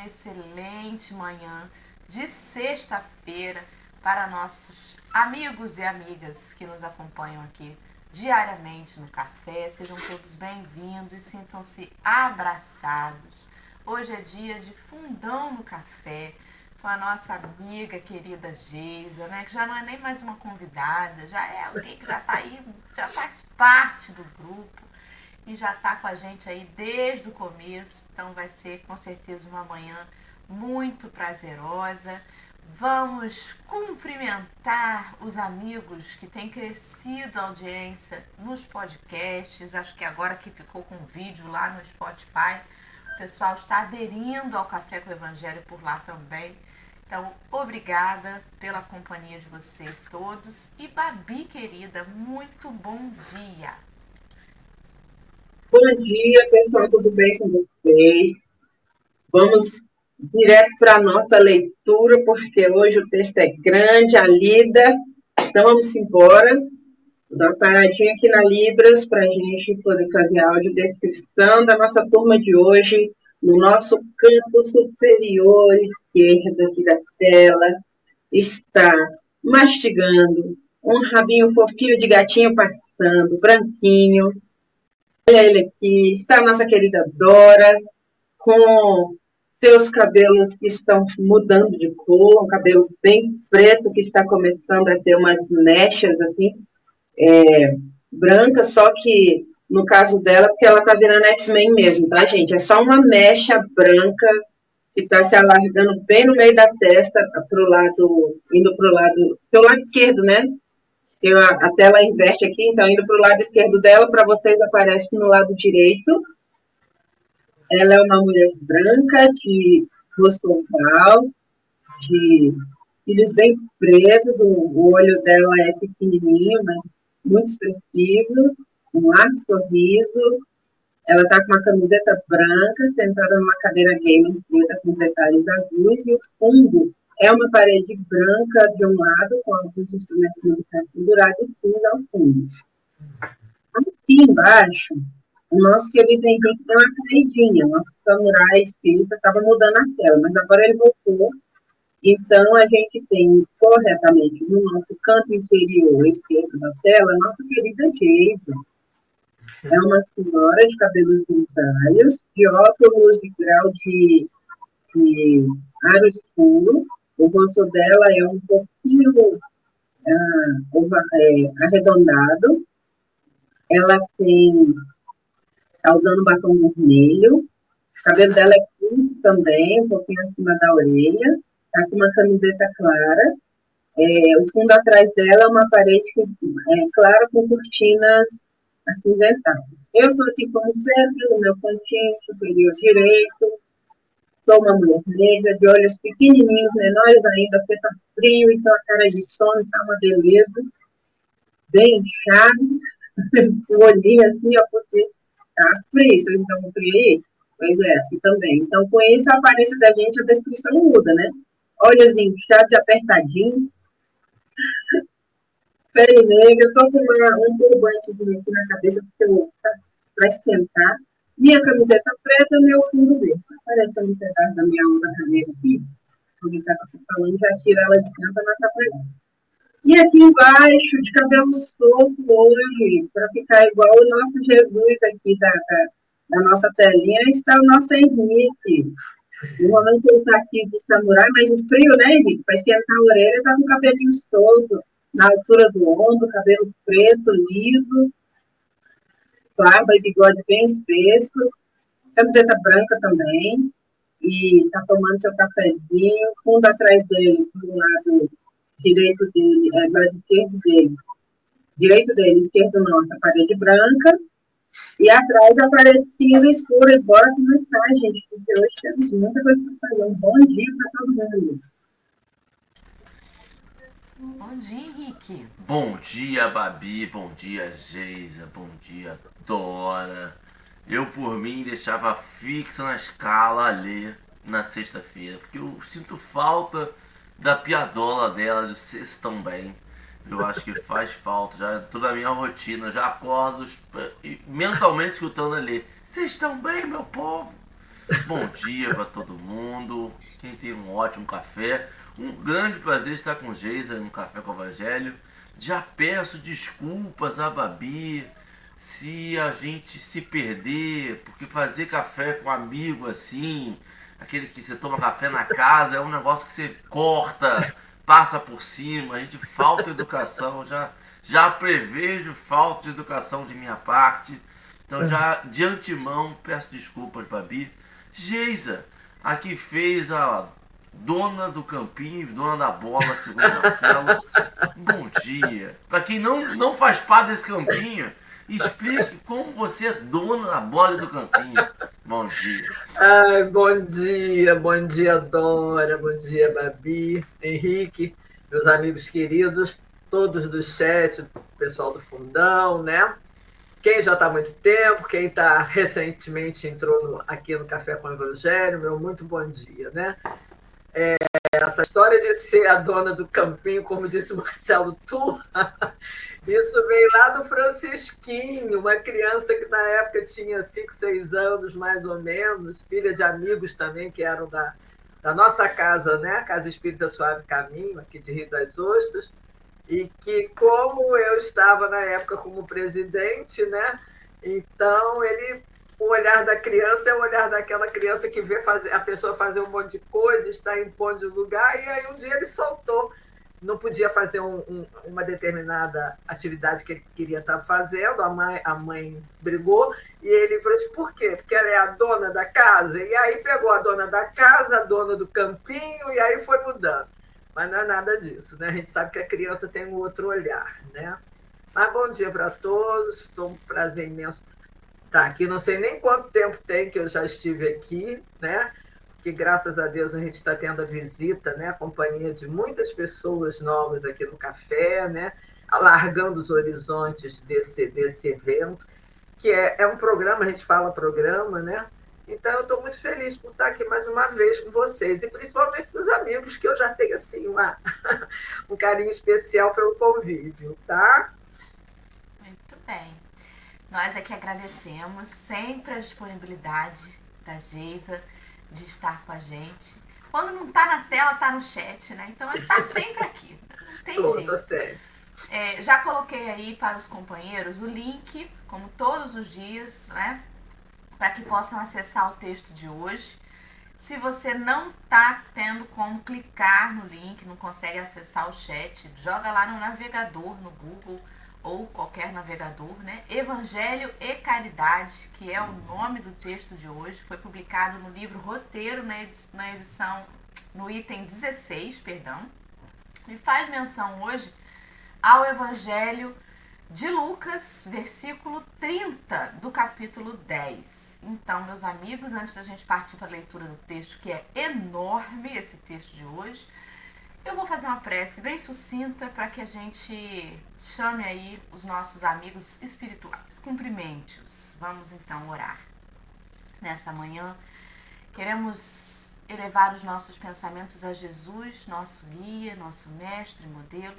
uma excelente manhã de sexta-feira para nossos amigos e amigas que nos acompanham aqui diariamente no café. Sejam todos bem-vindos e sintam-se abraçados. Hoje é dia de fundão no café com a nossa amiga querida Geisa, né? Que já não é nem mais uma convidada, já é alguém que já está aí, já faz parte do grupo e já está com a gente aí desde o começo. Então vai ser com certeza uma manhã muito prazerosa. Vamos cumprimentar os amigos que têm crescido a audiência nos podcasts. Acho que agora que ficou com vídeo lá no Spotify, o pessoal está aderindo ao Café com o Evangelho por lá também. Então, obrigada pela companhia de vocês todos. E Babi, querida, muito bom dia. Bom dia, pessoal, tudo bem com vocês? Vamos direto para a nossa leitura, porque hoje o texto é grande, a lida. Então vamos embora. Vou dar uma paradinha aqui na Libras para a gente poder fazer a audiodescrição da nossa turma de hoje, no nosso canto superior esquerdo aqui da tela. Está mastigando um rabinho fofinho de gatinho passando, branquinho, Olha ele aqui, está a nossa querida Dora, com seus cabelos que estão mudando de cor, um cabelo bem preto que está começando a ter umas mechas assim, é, brancas, só que no caso dela, porque ela está virando X-Men mesmo, tá, gente? É só uma mecha branca que está se alargando bem no meio da testa, pro lado, indo para o lado, pelo lado esquerdo, né? A tela inverte aqui, então indo para o lado esquerdo dela, para vocês aparece no lado direito. Ela é uma mulher branca, de rosto oval, de cílios bem pretos, o, o olho dela é pequenininho, mas muito expressivo, um largo sorriso. Ela está com uma camiseta branca, sentada numa cadeira gamer preta com os detalhes azuis, e o fundo é uma parede branca de um lado, com alguns instrumentos musicais pendurados e cinza ao fundo. Aqui embaixo, o nosso querido Henrique deu uma caidinha. Nosso samurai espírita estava mudando a tela, mas agora ele voltou. Então, a gente tem corretamente no nosso canto inferior esquerdo da tela, nossa querida Geisa. É uma senhora de cabelos grisalhos, de óculos de grau de, de aro escuro, o rosto dela é um pouquinho ah, é, arredondado. Ela tem. Está usando batom vermelho. O cabelo dela é curto também, um pouquinho acima da orelha. Está com uma camiseta clara. É, o fundo atrás dela é uma parede que, é, clara com cortinas acinzentadas. Eu estou aqui, como sempre, no meu cantinho superior direito, Sou uma mulher negra, de olhos pequenininhos, menores ainda, porque está frio, então a cara de sono está uma beleza. Bem inchado, o olhinho assim, ó, porque está frio. Vocês estão frio aí? Pois é, aqui também. Então, com isso, a aparência da gente, a descrição muda, né? Olhos inchados e apertadinhos. Pele negra, estou com uma, um turbantezinho aqui na cabeça, porque tá para esquentar. Minha camiseta preta, meu fundo verde. Aparece um pedaço da minha onda caneta aqui. Que eu tô falando, já tira ela de para não atrapalhar. E aqui embaixo, de cabelo solto hoje, para ficar igual o nosso Jesus aqui da, da, da, nossa telinha, está o nosso Henrique. Normalmente ele está aqui de samurai, mas o frio, né, Henrique? Para esquentar a orelha, está com o cabelinho solto, na altura do ombro, cabelo preto, liso barba e bigode bem espessos, camiseta branca também, e tá tomando seu cafezinho, fundo atrás dele, do lado direito dele, é, do lado esquerdo dele, direito dele, esquerdo nosso, a parede branca, e atrás a parede cinza escura, e bora começar, gente, porque hoje temos muita coisa para fazer. Um bom dia para todo mundo. Bom dia, Henrique. Bom dia, Babi. Bom dia, Geisa. Bom dia, Dora. Eu, por mim, deixava fixa na escala ali na sexta-feira, porque eu sinto falta da piadola dela, de tão bem. Eu acho que faz falta, já toda a minha rotina, já acordo mentalmente escutando ali. Vocês estão bem, meu povo? Bom dia para todo mundo. Quem tem um ótimo café. Um grande prazer estar com Geisa no Café com o Evangelho. Já peço desculpas a Babi se a gente se perder, porque fazer café com amigo assim, aquele que você toma café na casa, é um negócio que você corta, passa por cima, a gente falta educação, já, já prevejo falta de educação de minha parte. Então já de antemão peço desculpas, Babi. Geisa, a que fez a dona do campinho, dona da bola, segundo Marcelo. Bom dia. Para quem não, não faz parte desse campinho, explique como você é dona da bola do campinho. Bom dia. Ai, bom dia, bom dia, Dora, bom dia, Babi, Henrique, meus amigos queridos, todos do chat, pessoal do fundão, né? Quem já está há muito tempo, quem está recentemente entrou no, aqui no Café com o Evangelho, meu muito bom dia, né? É, essa história de ser a dona do campinho, como disse o Marcelo Tu, isso vem lá do Francisquinho, uma criança que na época tinha 5, 6 anos, mais ou menos, filha de amigos também que eram da, da nossa casa, né? Casa Espírita Suave Caminho, aqui de Rio das Ostras e que como eu estava na época como presidente, né? Então ele o olhar da criança é o olhar daquela criança que vê fazer, a pessoa fazer um monte de coisa, está impondo lugar, e aí um dia ele soltou. Não podia fazer um, um, uma determinada atividade que ele queria estar fazendo, a mãe, a mãe brigou, e ele falou: assim, por quê? Porque ela é a dona da casa. E aí pegou a dona da casa, a dona do campinho, e aí foi mudando. Mas não é nada disso, né? A gente sabe que a criança tem um outro olhar, né? Mas bom dia para todos, estou um prazer imenso estar aqui. Não sei nem quanto tempo tem que eu já estive aqui, né? Que graças a Deus a gente está tendo a visita, né? A companhia de muitas pessoas novas aqui no café, né? Alargando os horizontes desse, desse evento, que é, é um programa, a gente fala programa, né? Então, eu estou muito feliz por estar aqui mais uma vez com vocês, e principalmente com os amigos, que eu já tenho assim, uma, um carinho especial pelo convívio, tá? Muito bem. Nós aqui agradecemos sempre a disponibilidade da Geisa de estar com a gente. Quando não está na tela, está no chat, né? Então, está sempre aqui. Não tem tô, jeito. Certo. É, já coloquei aí para os companheiros o link, como todos os dias, né? para que possam acessar o texto de hoje. Se você não está tendo como clicar no link, não consegue acessar o chat, joga lá no navegador, no Google ou qualquer navegador, né? Evangelho e Caridade, que é o nome do texto de hoje, foi publicado no livro Roteiro, na edição, no item 16, perdão, e faz menção hoje ao Evangelho de Lucas, versículo 30 do capítulo 10. Então, meus amigos, antes da gente partir para a leitura do texto, que é enorme esse texto de hoje, eu vou fazer uma prece bem sucinta para que a gente chame aí os nossos amigos espirituais. Cumprimente-os. Vamos então orar. Nessa manhã, queremos elevar os nossos pensamentos a Jesus, nosso guia, nosso mestre, modelo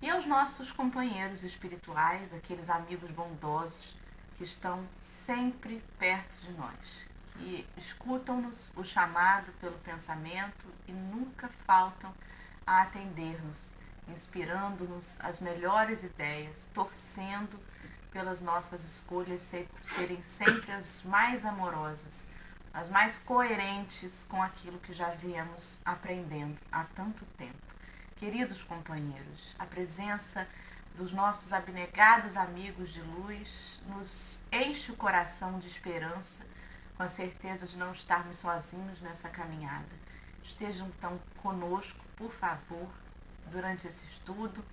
e aos nossos companheiros espirituais, aqueles amigos bondosos que estão sempre perto de nós, que escutam-nos o chamado pelo pensamento e nunca faltam a atender-nos, inspirando-nos as melhores ideias, torcendo pelas nossas escolhas serem sempre as mais amorosas, as mais coerentes com aquilo que já viemos aprendendo há tanto tempo. Queridos companheiros, a presença dos nossos abnegados amigos de luz nos enche o coração de esperança, com a certeza de não estarmos sozinhos nessa caminhada. Estejam então conosco, por favor, durante esse estudo,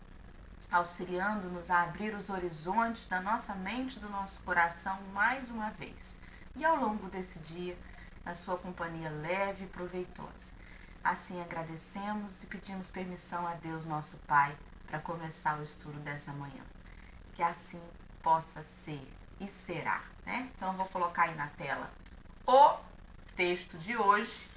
auxiliando-nos a abrir os horizontes da nossa mente e do nosso coração mais uma vez. E ao longo desse dia, na sua companhia leve e proveitosa. Assim agradecemos e pedimos permissão a Deus, nosso Pai, para começar o estudo dessa manhã. Que assim possa ser e será. Né? Então, eu vou colocar aí na tela o texto de hoje.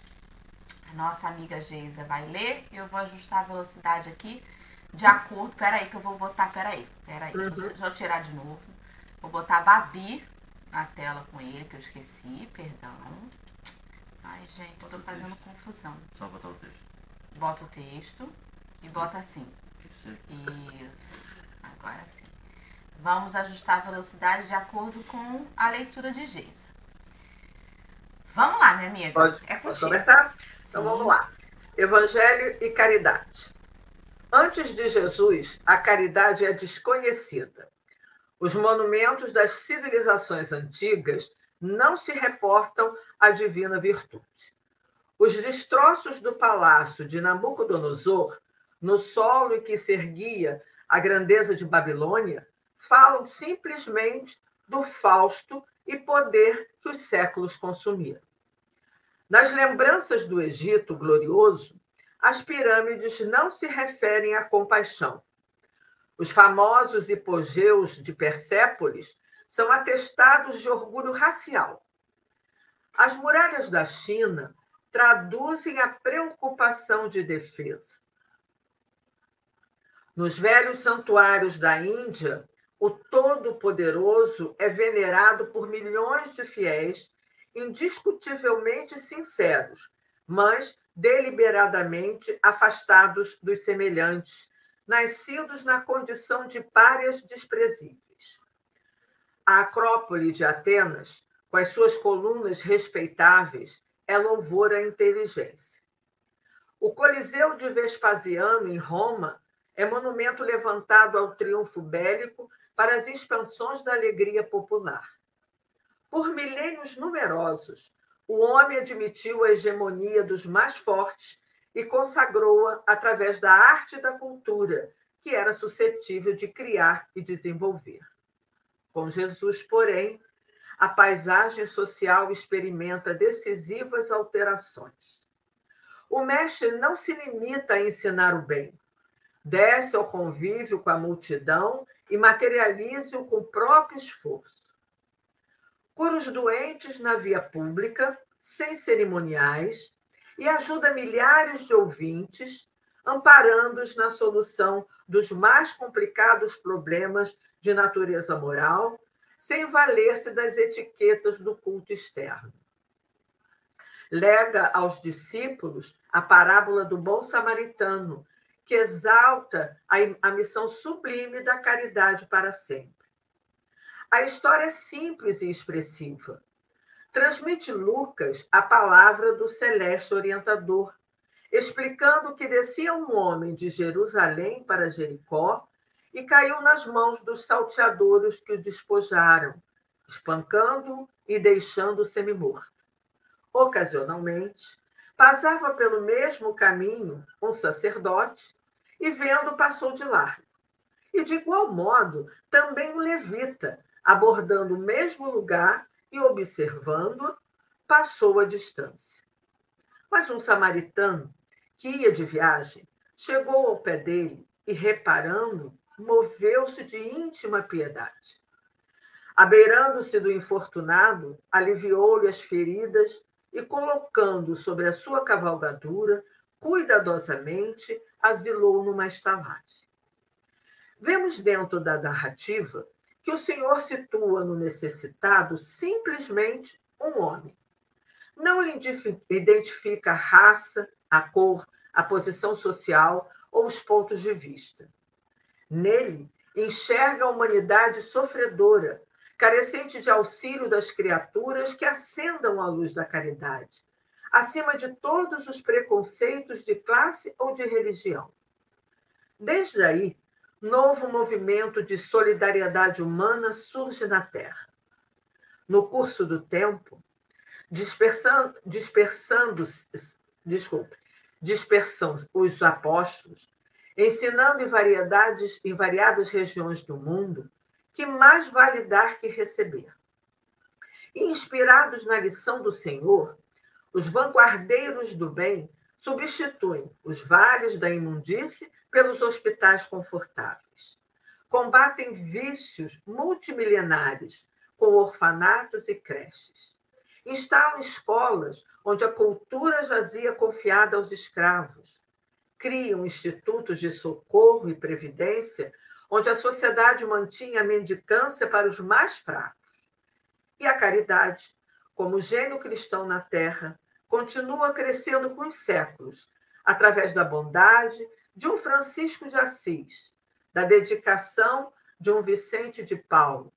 Nossa amiga Geisa vai ler. Eu vou ajustar a velocidade aqui de acordo. Peraí, que eu vou botar. Peraí, peraí. Uhum. Deixa eu tirar de novo. Vou botar Babi a tela com ele, que eu esqueci, perdão. Ai, gente, estou fazendo confusão. Só botar o texto. Bota o texto e bota assim. Isso. Isso. Agora sim. Vamos ajustar a velocidade de acordo com a leitura de Geisa. Vamos lá, minha amiga. Pode, é pode começar? Então vamos lá. Evangelho e caridade. Antes de Jesus, a caridade é desconhecida. Os monumentos das civilizações antigas não se reportam à divina virtude. Os destroços do palácio de Nabucodonosor, no solo em que se erguia a grandeza de Babilônia, falam simplesmente do fausto e poder que os séculos consumiram. Nas lembranças do Egito glorioso, as pirâmides não se referem à compaixão. Os famosos hipogeus de Persépolis são atestados de orgulho racial. As muralhas da China traduzem a preocupação de defesa. Nos velhos santuários da Índia, o Todo-Poderoso é venerado por milhões de fiéis indiscutivelmente sinceros, mas deliberadamente afastados dos semelhantes, nascidos na condição de párias desprezíveis. A Acrópole de Atenas, com as suas colunas respeitáveis, é louvor à inteligência. O Coliseu de Vespasiano, em Roma, é monumento levantado ao triunfo bélico para as expansões da alegria popular. Por milênios numerosos, o homem admitiu a hegemonia dos mais fortes e consagrou-a através da arte e da cultura, que era suscetível de criar e desenvolver. Com Jesus, porém, a paisagem social experimenta decisivas alterações. O mestre não se limita a ensinar o bem, desce ao convívio com a multidão e materialize-o com o próprio esforço. Cura os doentes na via pública, sem cerimoniais, e ajuda milhares de ouvintes, amparando-os na solução dos mais complicados problemas de natureza moral, sem valer-se das etiquetas do culto externo. Lega aos discípulos a parábola do bom samaritano, que exalta a, missão sublime da caridade para sempre. A história é simples e expressiva. Transmite Lucas a palavra do celeste orientador, explicando que descia um homem de Jerusalém para Jericó e caiu nas mãos dos salteadores que o despojaram, espancando-o e deixando-o semi-morto. Ocasionalmente, passava pelo mesmo caminho um sacerdote e, vendo, passou de largo. E, de igual modo, também um levita, abordando o mesmo lugar e observando, passou a distância. Mas um samaritano, que ia de viagem, chegou ao pé dele e, reparando, moveu-se de íntima piedade. Abeirando-se do infortunado, aliviou-lhe as feridas e, colocando sobre a sua cavalgadura, cuidadosamente asilou numa estalagem. Vemos dentro da narrativa que o Senhor situa no necessitado simplesmente um homem. Não identifica a raça, a cor, a posição social ou os pontos de vista. Nele, enxerga a humanidade sofredora, carecente de auxílio das criaturas que acendam a luz da caridade, acima de todos os preconceitos de classe ou de religião. Desde aí, novo movimento de solidariedade humana surge na Terra. No curso do tempo, dispersando, desculpe, dispersam os apóstolos, ensinando em variedades em variadas regiões do mundo que mais vale dar que receber. Inspirados na lição do Senhor, os vanguardeiros do bem substituem os vales da imundície pelos hospitais confortáveis. Combatem vícios multimilenares com orfanatos e creches. Instalam escolas onde a cultura jazia confiada aos escravos. Criam institutos de socorro e previdência onde a sociedade mantinha a mendicância para os mais fracos. E a caridade, como gênio cristão na terra, continua crescendo com os séculos, através da bondade de um Francisco de Assis, da dedicação de um Vicente de Paulo,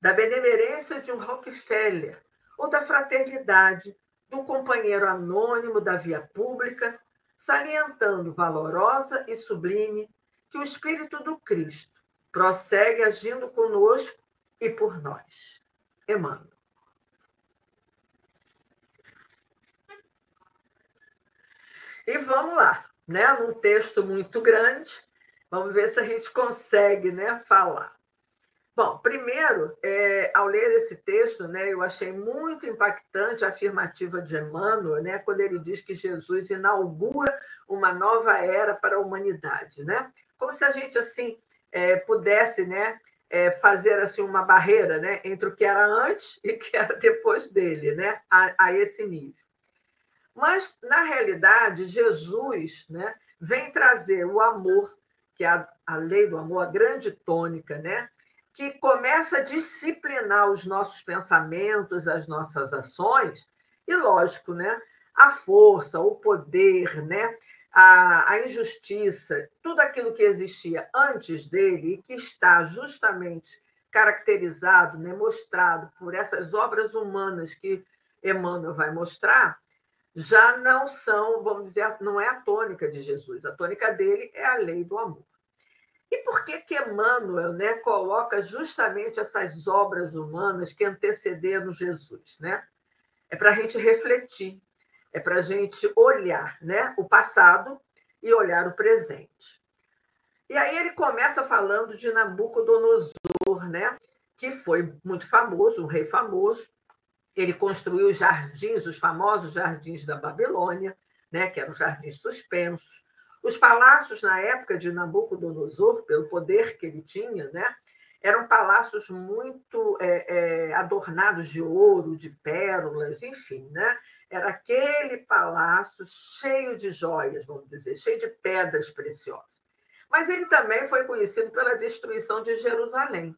da benemerência de um Rockefeller ou da fraternidade do companheiro anônimo da via pública, salientando valorosa e sublime que o Espírito do Cristo prossegue agindo conosco e por nós. Emmanuel. E vamos lá, né? Num texto muito grande, vamos ver se a gente consegue, né, falar. Bom, primeiro, é, ao ler esse texto, né, eu achei muito impactante a afirmativa de Emmanuel, né, quando ele diz que Jesus inaugura uma nova era para a humanidade, né? Como se a gente assim é, pudesse, né, é, fazer assim uma barreira, né, entre o que era antes e o que era depois dele, né, a, a esse nível. Mas na realidade, Jesus, né, vem trazer o amor, que é a, a lei do amor, a grande tônica, né? que começa a disciplinar os nossos pensamentos, as nossas ações, e, lógico, né, a força, o poder, né, a, a injustiça, tudo aquilo que existia antes dele e que está justamente caracterizado, né, mostrado por essas obras humanas que Emmanuel vai mostrar, já não são, vamos dizer, não é a tônica de Jesus. A tônica dele é a lei do amor. E por que que Emmanuel né, coloca justamente essas obras humanas que antecederam Jesus? Né? É para a gente refletir, é para a gente olhar né, o passado e olhar o presente. E aí ele começa falando de Nabucodonosor, né, que foi muito famoso, um rei famoso. Ele construiu os jardins, os famosos jardins da Babilônia, né, que eram jardins suspensos. Os palácios, na época de Nabucodonosor, pelo poder que ele tinha, né, eram palácios muito é, é, adornados de ouro, de pérolas, enfim, né? Era aquele palácio cheio de joias, vamos dizer, cheio de pedras preciosas. Mas ele também foi conhecido pela destruição de Jerusalém.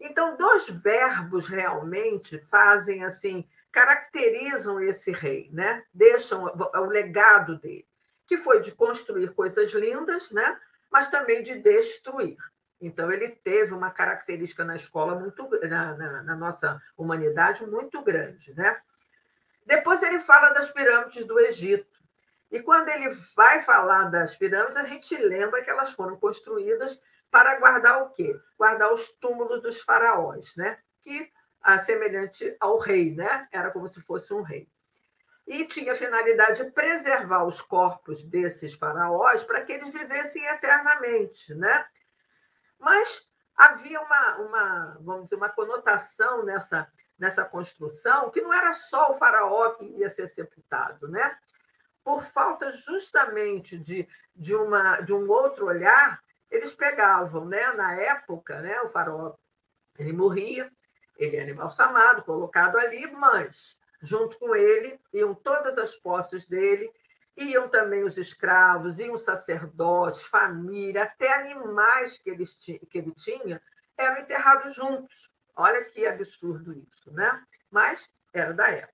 Então, dois verbos realmente fazem assim, caracterizam esse rei, né? Deixam o legado dele que foi de construir coisas lindas, né? mas também de destruir. Então, ele teve uma característica na escola, muito na, na, na nossa humanidade, muito grande. Né? Depois, ele fala das pirâmides do Egito. E quando ele vai falar das pirâmides, a gente lembra que elas foram construídas para guardar o quê? Guardar os túmulos dos faraós, né? que, semelhante ao rei, né? era como se fosse um rei e tinha a finalidade de preservar os corpos desses faraós para que eles vivessem eternamente, né? Mas havia uma, uma, vamos dizer, uma conotação nessa, nessa construção que não era só o faraó que ia ser sepultado, né? Por falta justamente de, de, uma, de um outro olhar, eles pegavam, né? Na época, né? O faraó ele morria, ele era embalsamado, colocado ali, mas Junto com ele iam todas as posses dele, iam também os escravos, iam sacerdotes, família, até animais que, eles que ele tinha, eram enterrados juntos. Olha que absurdo isso, né? Mas era da época.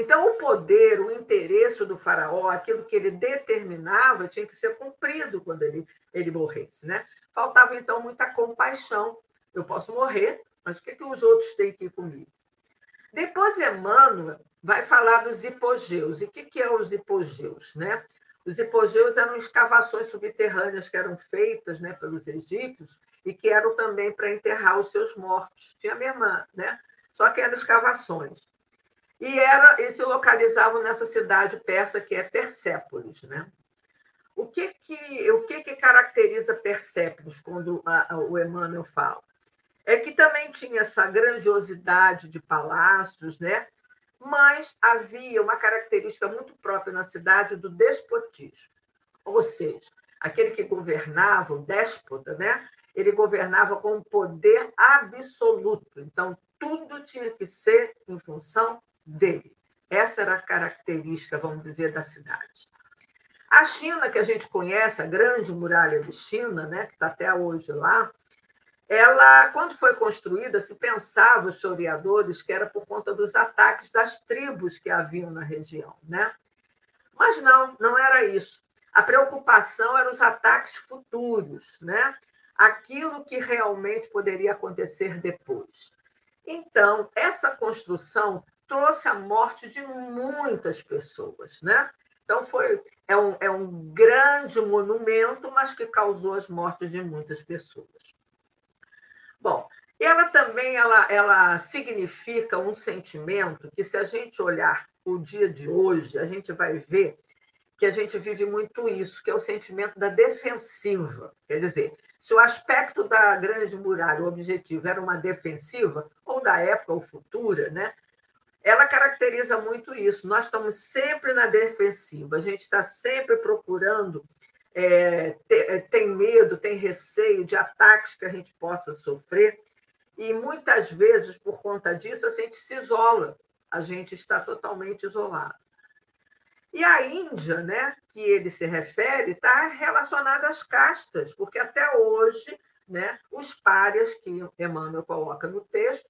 Então, o poder, o interesse do faraó, aquilo que ele determinava, tinha que ser cumprido quando ele, ele morresse. Né? Faltava, então, muita compaixão. Eu posso morrer, mas o que, que os outros têm que ir comigo? Depois, Emmanuel vai falar dos hipogeus. E o que, que é os hipogeus? Né? Os hipogeus eram escavações subterrâneas que eram feitas né, pelos egípcios e que eram também para enterrar os seus mortos. Tinha a mesma, né? só que eram escavações. E, era, e se localizavam nessa cidade persa que é Persépolis. Né? O que, que, o que, que caracteriza Persépolis quando a, a, o Emmanuel fala? é que também tinha essa grandiosidade de palácios, né? mas havia uma característica muito própria na cidade do despotismo. Ou seja, aquele que governava, o déspota, né? ele governava com poder absoluto. Então, tudo tinha que ser em função dele. Essa era a característica, vamos dizer, da cidade. A China, que a gente conhece, a grande muralha de China, né, que está até hoje lá, ela, quando foi construída, se pensava, os historiadores, que era por conta dos ataques das tribos que haviam na região. Né? Mas não, não era isso. A preocupação eram os ataques futuros, né? aquilo que realmente poderia acontecer depois. Então, essa construção trouxe a morte de muitas pessoas. Né? Então, foi, é, um, é um grande monumento, mas que causou as mortes de muitas pessoas. Bom, ela também ela, ela significa um sentimento que, se a gente olhar o dia de hoje, a gente vai ver que a gente vive muito isso, que é o sentimento da defensiva. Quer dizer, se o aspecto da grande muralha, o objetivo era uma defensiva, ou da época ou futura, né? Ela caracteriza muito isso. Nós estamos sempre na defensiva, a gente está sempre procurando é, é, tem medo, tem receio de ataques que a gente possa sofrer, e muitas vezes, por conta disso, a gente se isola, a gente está totalmente isolado. E a Índia, né, que ele se refere, está relacionada às castas, porque até hoje né, os párias que Emmanuel coloca no texto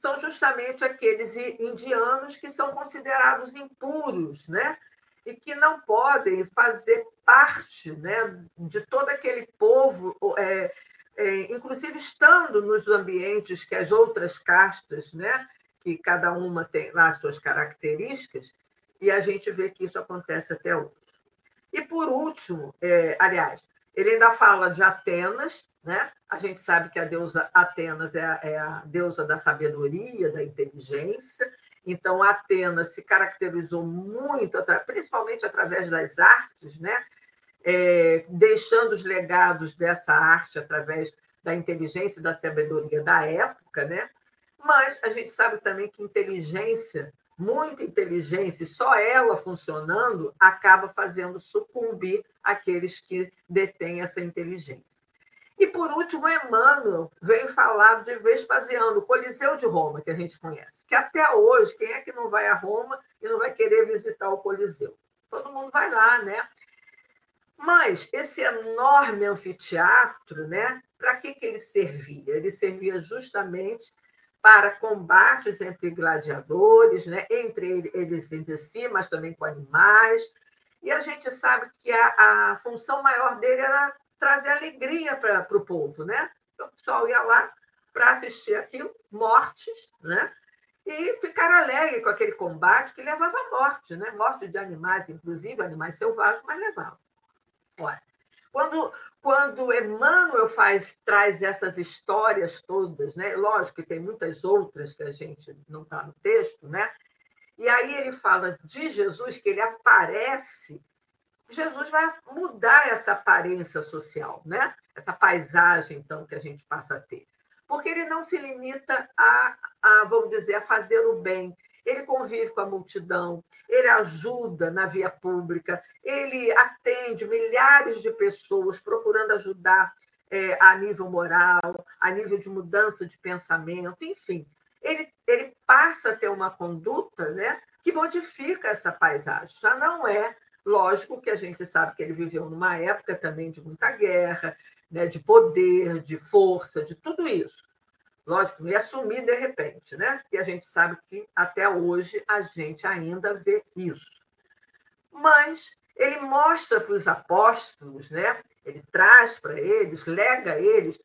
são justamente aqueles indianos que são considerados impuros, né? e que não podem fazer parte né, de todo aquele povo, é, é, inclusive estando nos ambientes que as outras castas, né, que cada uma tem lá as suas características, e a gente vê que isso acontece até hoje. E por último, é, aliás, ele ainda fala de Atenas, né? A gente sabe que a deusa Atenas é a, é a deusa da sabedoria, da inteligência, então, Atenas se caracterizou muito, principalmente através das artes, né? É, deixando os legados dessa arte através da inteligência e da sabedoria da época, né? Mas a gente sabe também que inteligência, muita inteligência, só ela funcionando, acaba fazendo sucumbir aqueles que detêm essa inteligência. E, por último, Emmanuel veio falar de Vespasiano, o Coliseu de Roma, que a gente conhece. Que até hoje, quem é que não vai a Roma e não vai querer visitar o Coliseu? Todo mundo vai lá, né? Mas esse enorme anfiteatro, né? Para que, que ele servia? Ele servia justamente para combates entre gladiadores, né? entre eles entre si, mas também com animais. E a gente sabe que a, a função maior dele era trazer alegria para o povo, né? Então, o pessoal ia lá para assistir aquilo, mortes, né? E ficar alegre com aquele combate que levava à morte, né? Morte de animais, inclusive, animais selvagens, mas levava. Olha, quando, quando Emmanuel faz, traz essas histórias todas, né? Lógico que tem muitas outras que a gente não está no texto, né? E aí ele fala de Jesus, que ele aparece Jesus vai mudar essa aparência social, né? essa paisagem, então, que a gente passa a ter. Porque ele não se limita a, a, vamos dizer, a fazer o bem. Ele convive com a multidão, ele ajuda na via pública, ele atende milhares de pessoas procurando ajudar é, a nível moral, a nível de mudança de pensamento, enfim. Ele, ele passa a ter uma conduta né, que modifica essa paisagem. Já não é Lógico que a gente sabe que ele viveu numa época também de muita guerra, né, de poder, de força, de tudo isso. Lógico, não ia de repente, né? E a gente sabe que até hoje a gente ainda vê isso. Mas ele mostra para os apóstolos, né? Ele traz para eles, lega a eles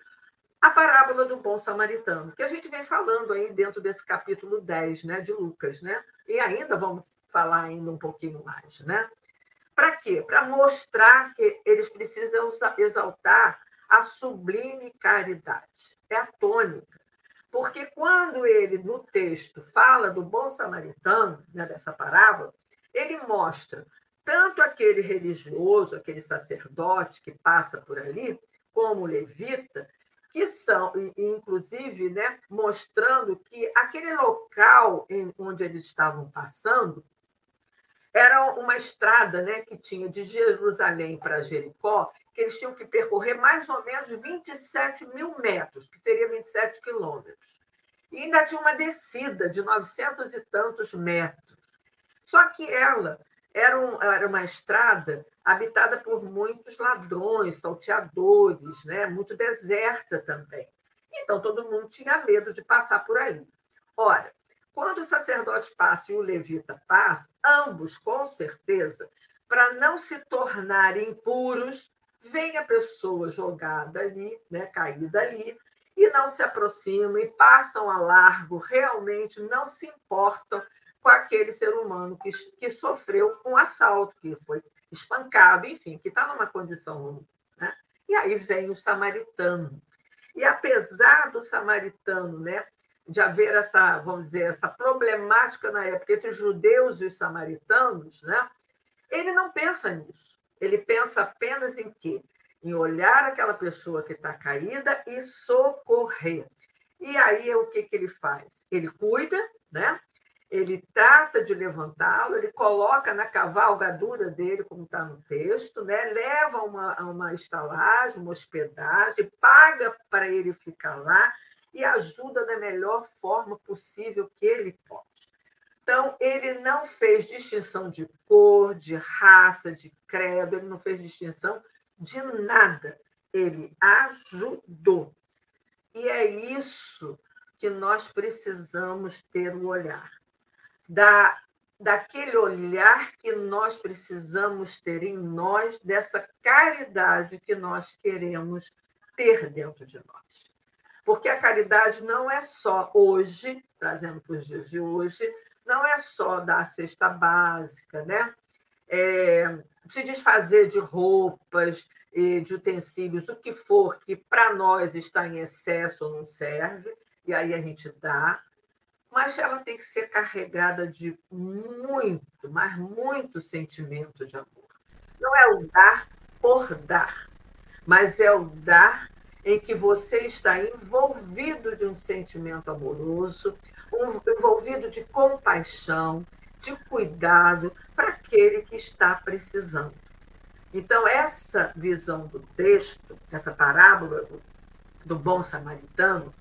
a parábola do bom samaritano, que a gente vem falando aí dentro desse capítulo 10, né, de Lucas, né? E ainda vamos falar ainda um pouquinho mais, né? Para quê? Para mostrar que eles precisam exaltar a sublime caridade. É a tônica. Porque quando ele, no texto, fala do bom samaritano, né, dessa parábola, ele mostra tanto aquele religioso, aquele sacerdote que passa por ali, como o levita, que são, inclusive, né, mostrando que aquele local em onde eles estavam passando era uma estrada né, que tinha de Jerusalém para Jericó, que eles tinham que percorrer mais ou menos 27 mil metros, que seria 27 quilômetros. E ainda tinha uma descida de 900 e tantos metros. Só que ela era, um, era uma estrada habitada por muitos ladrões, salteadores, né? muito deserta também. Então todo mundo tinha medo de passar por ali. Ora, quando o sacerdote passa e o levita passa, ambos, com certeza, para não se tornarem impuros, vem a pessoa jogada ali, né, caída ali, e não se aproximam e passam a largo, realmente não se importam com aquele ser humano que, que sofreu um assalto, que foi espancado, enfim, que está numa condição ruim. Né? E aí vem o samaritano. E apesar do samaritano, né, de haver essa, vamos dizer, essa problemática na época entre os judeus e os samaritanos, né, ele não pensa nisso. Ele pensa apenas em quê? Em olhar aquela pessoa que está caída e socorrer. E aí o que, que ele faz? Ele cuida, né? ele trata de levantá-lo, ele coloca na cavalgadura dele, como está no texto, né? leva uma, uma estalagem, uma hospedagem, paga para ele ficar lá e ajuda da melhor forma possível que ele pode. Então, ele não fez distinção de cor, de raça, de credo, ele não fez distinção de nada. Ele ajudou. E é isso que nós precisamos ter o olhar da, daquele olhar que nós precisamos ter em nós, dessa caridade que nós queremos ter dentro de nós. Porque a caridade não é só hoje, trazendo para os dias de hoje, não é só dar a cesta básica, né? É, se desfazer de roupas, de utensílios, o que for que para nós está em excesso ou não serve, e aí a gente dá mas ela tem que ser carregada de muito, mas muito sentimento de amor. Não é o dar por dar, mas é o dar em que você está envolvido de um sentimento amoroso, um, envolvido de compaixão, de cuidado para aquele que está precisando. Então, essa visão do texto, essa parábola do, do bom samaritano,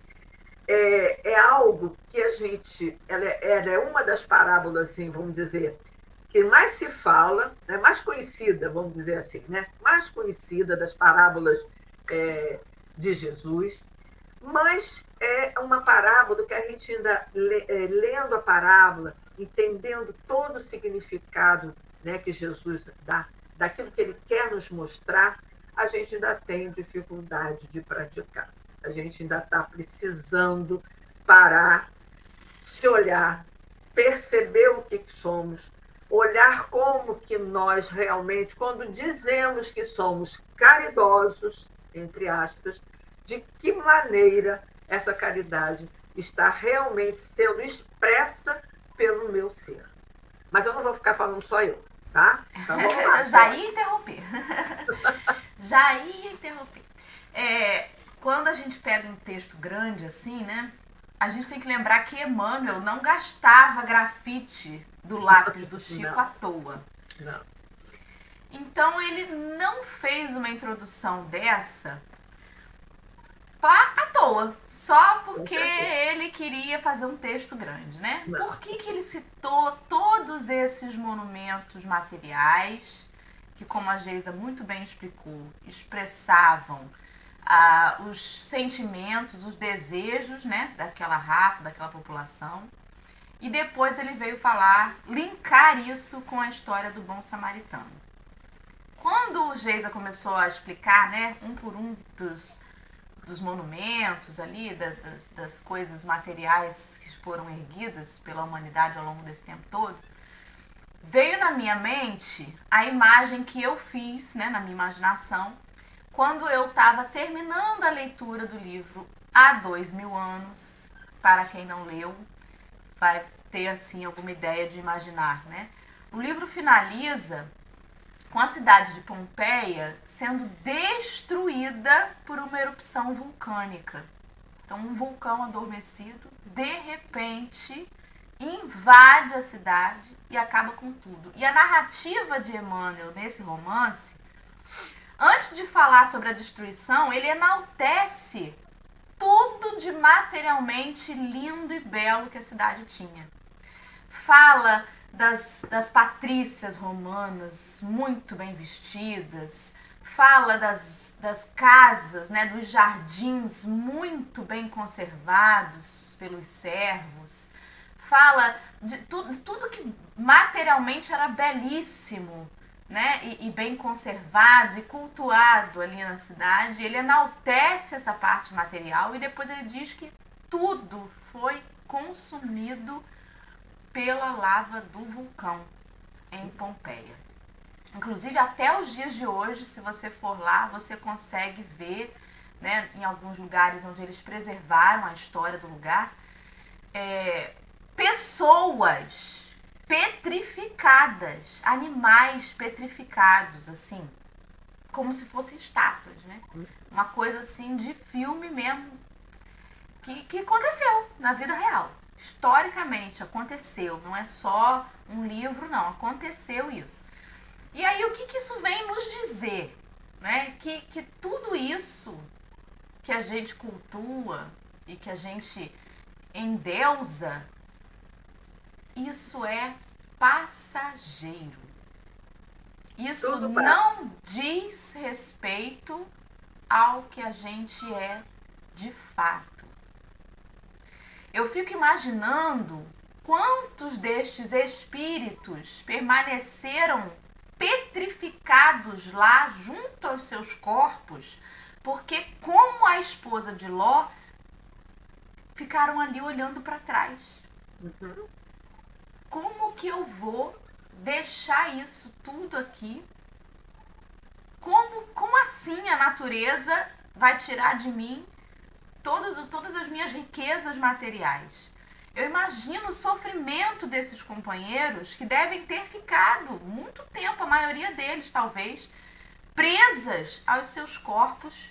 é, é algo que a gente. Ela é, ela é uma das parábolas, assim, vamos dizer, que mais se fala, né, mais conhecida, vamos dizer assim, né, mais conhecida das parábolas é, de Jesus, mas é uma parábola que a gente ainda, é, lendo a parábola, entendendo todo o significado né, que Jesus dá, daquilo que ele quer nos mostrar, a gente ainda tem dificuldade de praticar. A gente ainda está precisando parar, se olhar, perceber o que, que somos, olhar como que nós realmente, quando dizemos que somos caridosos, entre aspas, de que maneira essa caridade está realmente sendo expressa pelo meu ser. Mas eu não vou ficar falando só eu, tá? Então, lá. Já ia interromper. Já ia interromper. É, quando a gente pega um texto grande assim, né? A gente tem que lembrar que Emmanuel não gastava grafite do lápis do Chico não. à toa. Não. Então ele não fez uma introdução dessa à toa, só porque ele queria fazer um texto grande, né? Não. Por que, que ele citou todos esses monumentos materiais que, como a Geisa muito bem explicou, expressavam ah, os sentimentos, os desejos né, daquela raça, daquela população. E depois ele veio falar, linkar isso com a história do bom samaritano. Quando o Geisa começou a explicar, né, um por um dos, dos monumentos ali, da, das, das coisas materiais que foram erguidas pela humanidade ao longo desse tempo todo, veio na minha mente a imagem que eu fiz, né, na minha imaginação, quando eu estava terminando a leitura do livro há dois mil anos. Para quem não leu, vai ter assim alguma ideia de imaginar, né? O livro finaliza com a cidade de Pompeia sendo destruída por uma erupção vulcânica. Então, um vulcão adormecido, de repente, invade a cidade e acaba com tudo. E a narrativa de Emmanuel nesse romance antes de falar sobre a destruição, ele enaltece tudo de materialmente lindo e belo que a cidade tinha. Fala das, das patrícias romanas muito bem vestidas, fala das, das casas, né, dos jardins muito bem conservados pelos servos, fala de tudo, tudo que materialmente era belíssimo, né, e, e, bem conservado e cultuado ali na cidade. Ele enaltece essa parte material e depois ele diz que tudo foi consumido pela lava do vulcão em Pompeia. Inclusive, até os dias de hoje, se você for lá, você consegue ver, né, em alguns lugares onde eles preservaram a história do lugar, é, pessoas petrificadas, animais petrificados, assim, como se fossem estátuas, né? Uma coisa assim de filme mesmo, que, que aconteceu na vida real. Historicamente aconteceu, não é só um livro, não, aconteceu isso. E aí o que, que isso vem nos dizer? Né? Que, que tudo isso que a gente cultua e que a gente endeusa, isso é passageiro. Isso não diz respeito ao que a gente é de fato. Eu fico imaginando quantos destes espíritos permaneceram petrificados lá junto aos seus corpos, porque, como a esposa de Ló, ficaram ali olhando para trás. Uhum. Como que eu vou deixar isso tudo aqui? Como, como assim a natureza vai tirar de mim todos, todas as minhas riquezas materiais? Eu imagino o sofrimento desses companheiros que devem ter ficado muito tempo, a maioria deles talvez, presas aos seus corpos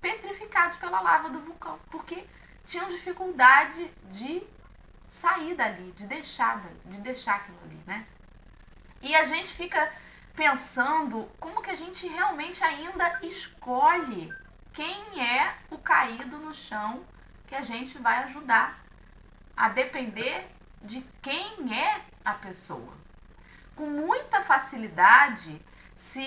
petrificados pela lava do vulcão, porque tinham dificuldade de sair dali, de deixar, de deixar aquilo ali, né? E a gente fica pensando como que a gente realmente ainda escolhe quem é o caído no chão que a gente vai ajudar a depender de quem é a pessoa. Com muita facilidade, se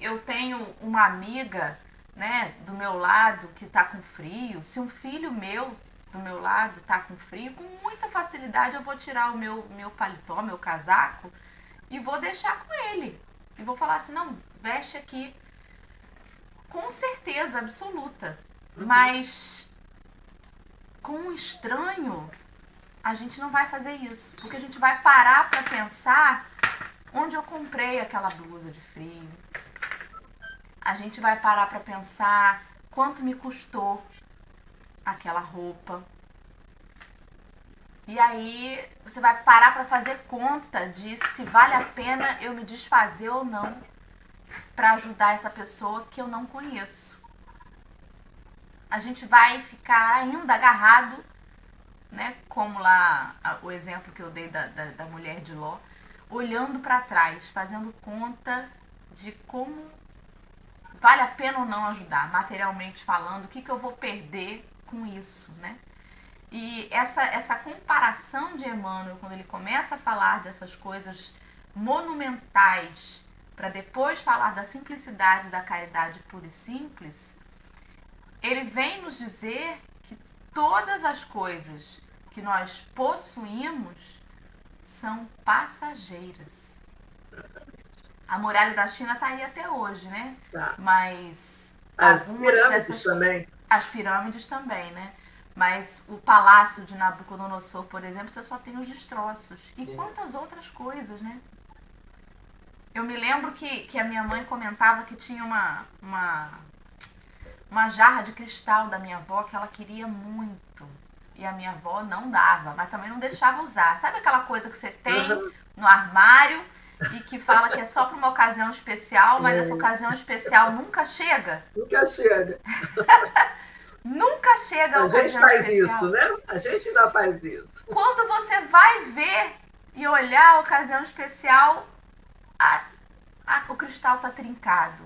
eu tenho uma amiga né, do meu lado que está com frio, se um filho meu do meu lado está com frio, com muita facilidade eu vou tirar o meu, meu paletó, meu casaco e vou deixar com ele. E vou falar assim, não, veste aqui. Com certeza absoluta. Uhum. Mas com um estranho, a gente não vai fazer isso, porque a gente vai parar para pensar onde eu comprei aquela blusa de frio. A gente vai parar para pensar quanto me custou aquela roupa. E aí você vai parar para fazer conta de se vale a pena eu me desfazer ou não para ajudar essa pessoa que eu não conheço. A gente vai ficar ainda agarrado né, como lá o exemplo que eu dei da, da, da mulher de Ló, olhando para trás, fazendo conta de como vale a pena ou não ajudar, materialmente falando, o que, que eu vou perder com isso, né? E essa, essa comparação de Emmanuel, quando ele começa a falar dessas coisas monumentais, para depois falar da simplicidade da caridade pura e simples, ele vem nos dizer todas as coisas que nós possuímos são passageiras. A muralha da China está aí até hoje, né? Tá. Mas as pirâmides dessas... também. As pirâmides também, né? Mas o palácio de Nabucodonosor, por exemplo, você só tem os destroços. E Sim. quantas outras coisas, né? Eu me lembro que, que a minha mãe comentava que tinha uma, uma uma jarra de cristal da minha avó que ela queria muito. E a minha avó não dava, mas também não deixava usar. Sabe aquela coisa que você tem no armário e que fala que é só para uma ocasião especial, mas essa ocasião especial nunca chega? Nunca chega. nunca chega a, a gente faz especial. isso, né? A gente ainda faz isso. Quando você vai ver e olhar a ocasião especial, a, a, o cristal está trincado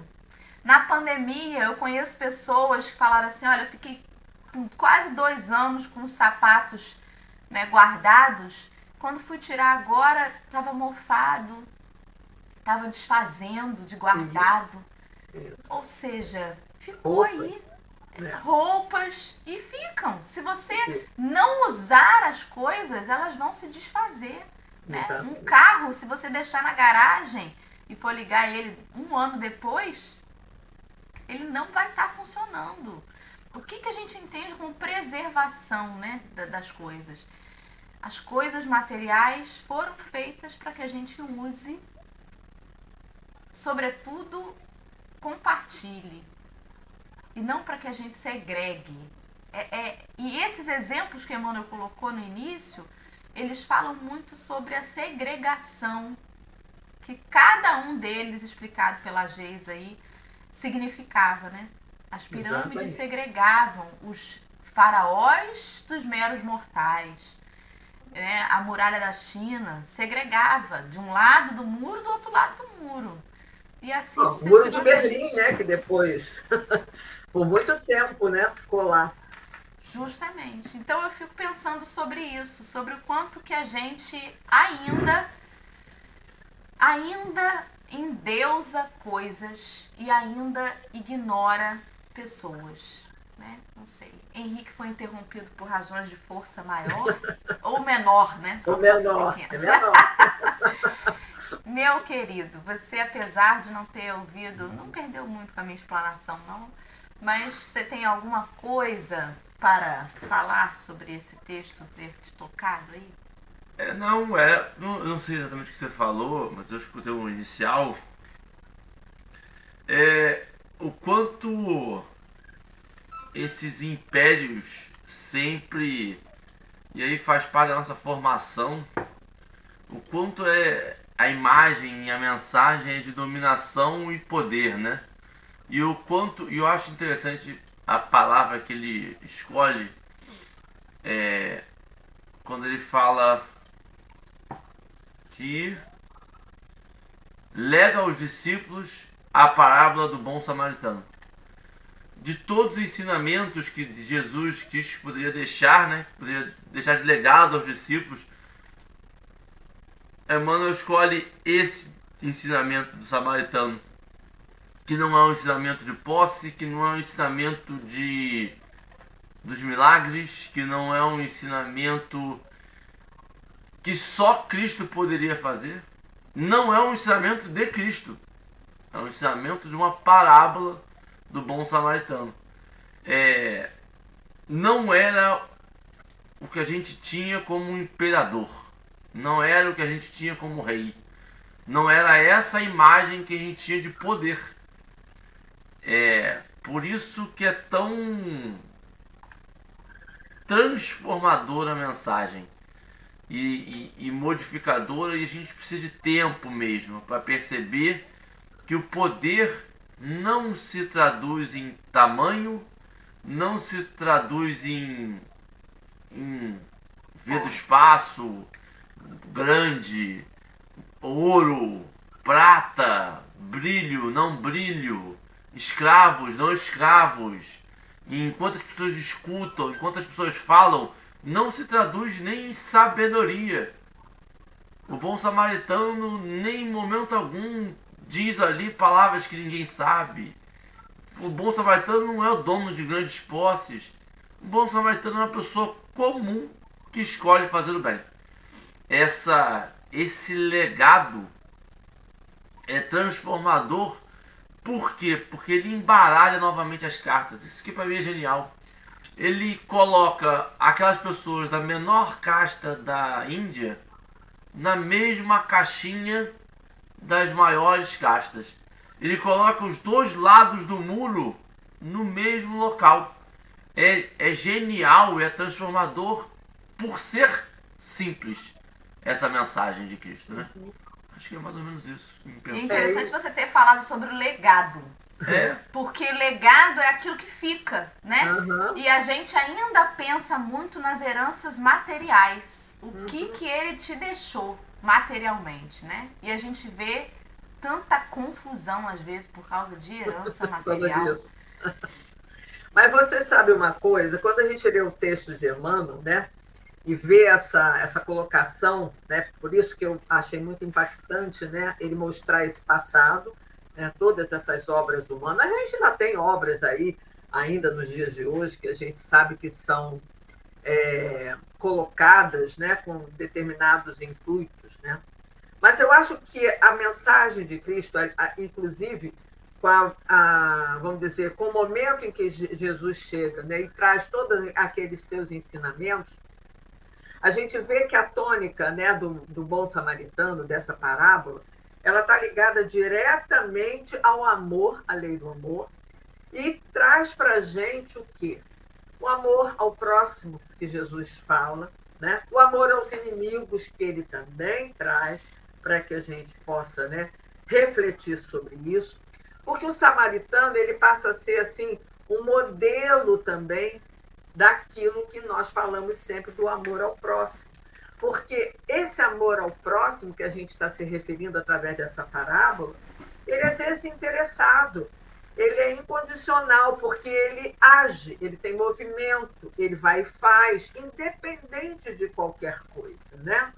na pandemia, eu conheço pessoas que falaram assim: olha, eu fiquei quase dois anos com os sapatos né, guardados. Quando fui tirar agora, estava mofado, estava desfazendo de guardado. Uhum. Ou seja, ficou Roupas. aí é. roupas e ficam. Se você não usar as coisas, elas vão se desfazer. Né? Um carro, se você deixar na garagem e for ligar ele um ano depois, ele não vai estar tá funcionando. O que, que a gente entende como preservação né, das coisas? As coisas materiais foram feitas para que a gente use, sobretudo, compartilhe e não para que a gente segregue. É, é, e esses exemplos que Emmanuel colocou no início, eles falam muito sobre a segregação, que cada um deles, explicado pela Geisa aí, significava, né? As pirâmides Exatamente. segregavam os faraós dos meros mortais. Né? A muralha da China segregava de um lado do muro do outro lado do muro. E assim, o muro de Berlim, né? Que depois por muito tempo, né? Ficou lá. Justamente. Então eu fico pensando sobre isso, sobre o quanto que a gente ainda ainda endeusa coisas e ainda ignora pessoas, né? Não sei. Henrique foi interrompido por razões de força maior ou menor, né? Ou menor. É menor. Meu querido, você apesar de não ter ouvido, não perdeu muito com a minha explanação, não mas você tem alguma coisa para falar sobre esse texto ter te tocado aí? É, não, é. Não, não sei exatamente o que você falou, mas eu escutei o inicial. É, o quanto esses impérios sempre. E aí faz parte da nossa formação. O quanto é a imagem e a mensagem é de dominação e poder, né? E o quanto. E eu acho interessante a palavra que ele escolhe é, quando ele fala que lega aos discípulos a parábola do bom samaritano. De todos os ensinamentos que Jesus quis poderia deixar, né? Poderia deixar de legado aos discípulos. Emmanuel escolhe esse ensinamento do samaritano que não é um ensinamento de posse, que não é um ensinamento de dos milagres, que não é um ensinamento que só Cristo poderia fazer. Não é um ensinamento de Cristo. É um ensinamento de uma parábola do bom samaritano. É, não era o que a gente tinha como imperador. Não era o que a gente tinha como rei. Não era essa imagem que a gente tinha de poder. É por isso que é tão transformadora a mensagem e, e, e modificadora e a gente precisa de tempo mesmo para perceber que o poder não se traduz em tamanho, não se traduz em, em ver do espaço grande, ouro, prata, brilho, não brilho, escravos, não escravos. Enquanto as pessoas escutam, enquanto as pessoas falam, não se traduz nem em sabedoria. O bom samaritano, nem em momento algum, diz ali palavras que ninguém sabe. O bom samaritano não é o dono de grandes posses. O bom samaritano é uma pessoa comum que escolhe fazer o bem. Essa, esse legado é transformador por quê? Porque ele embaralha novamente as cartas. Isso que para mim é genial. Ele coloca aquelas pessoas da menor casta da Índia na mesma caixinha das maiores castas. Ele coloca os dois lados do muro no mesmo local. É, é genial, é transformador por ser simples essa mensagem de Cristo, né? Acho que é mais ou menos isso. É interessante você ter falado sobre o legado. É. Porque o legado é aquilo que fica, né? Uhum. E a gente ainda pensa muito nas heranças materiais. O uhum. que que ele te deixou materialmente, né? E a gente vê tanta confusão às vezes por causa de herança material. Mas você sabe uma coisa, quando a gente lê o texto de Emmanuel, né? E ver essa, essa colocação, né? por isso que eu achei muito impactante né? ele mostrar esse passado, né, todas essas obras humanas. A gente ainda tem obras aí, ainda nos dias de hoje, que a gente sabe que são é, colocadas né, com determinados intuitos. Né? Mas eu acho que a mensagem de Cristo, inclusive com a, a, vamos dizer, com o momento em que Jesus chega né, e traz todos aqueles seus ensinamentos, a gente vê que a tônica né, do, do bom samaritano, dessa parábola, ela está ligada diretamente ao amor, à lei do amor, e traz para a gente o quê? O amor ao próximo que Jesus fala, né? o amor aos inimigos que ele também traz, para que a gente possa né, refletir sobre isso. Porque o samaritano ele passa a ser assim um modelo também daquilo que nós falamos sempre do amor ao próximo. Porque esse amor ao próximo que a gente está se referindo através dessa parábola, ele é desinteressado, ele é incondicional, porque ele age, ele tem movimento, ele vai e faz, independente de qualquer coisa, né?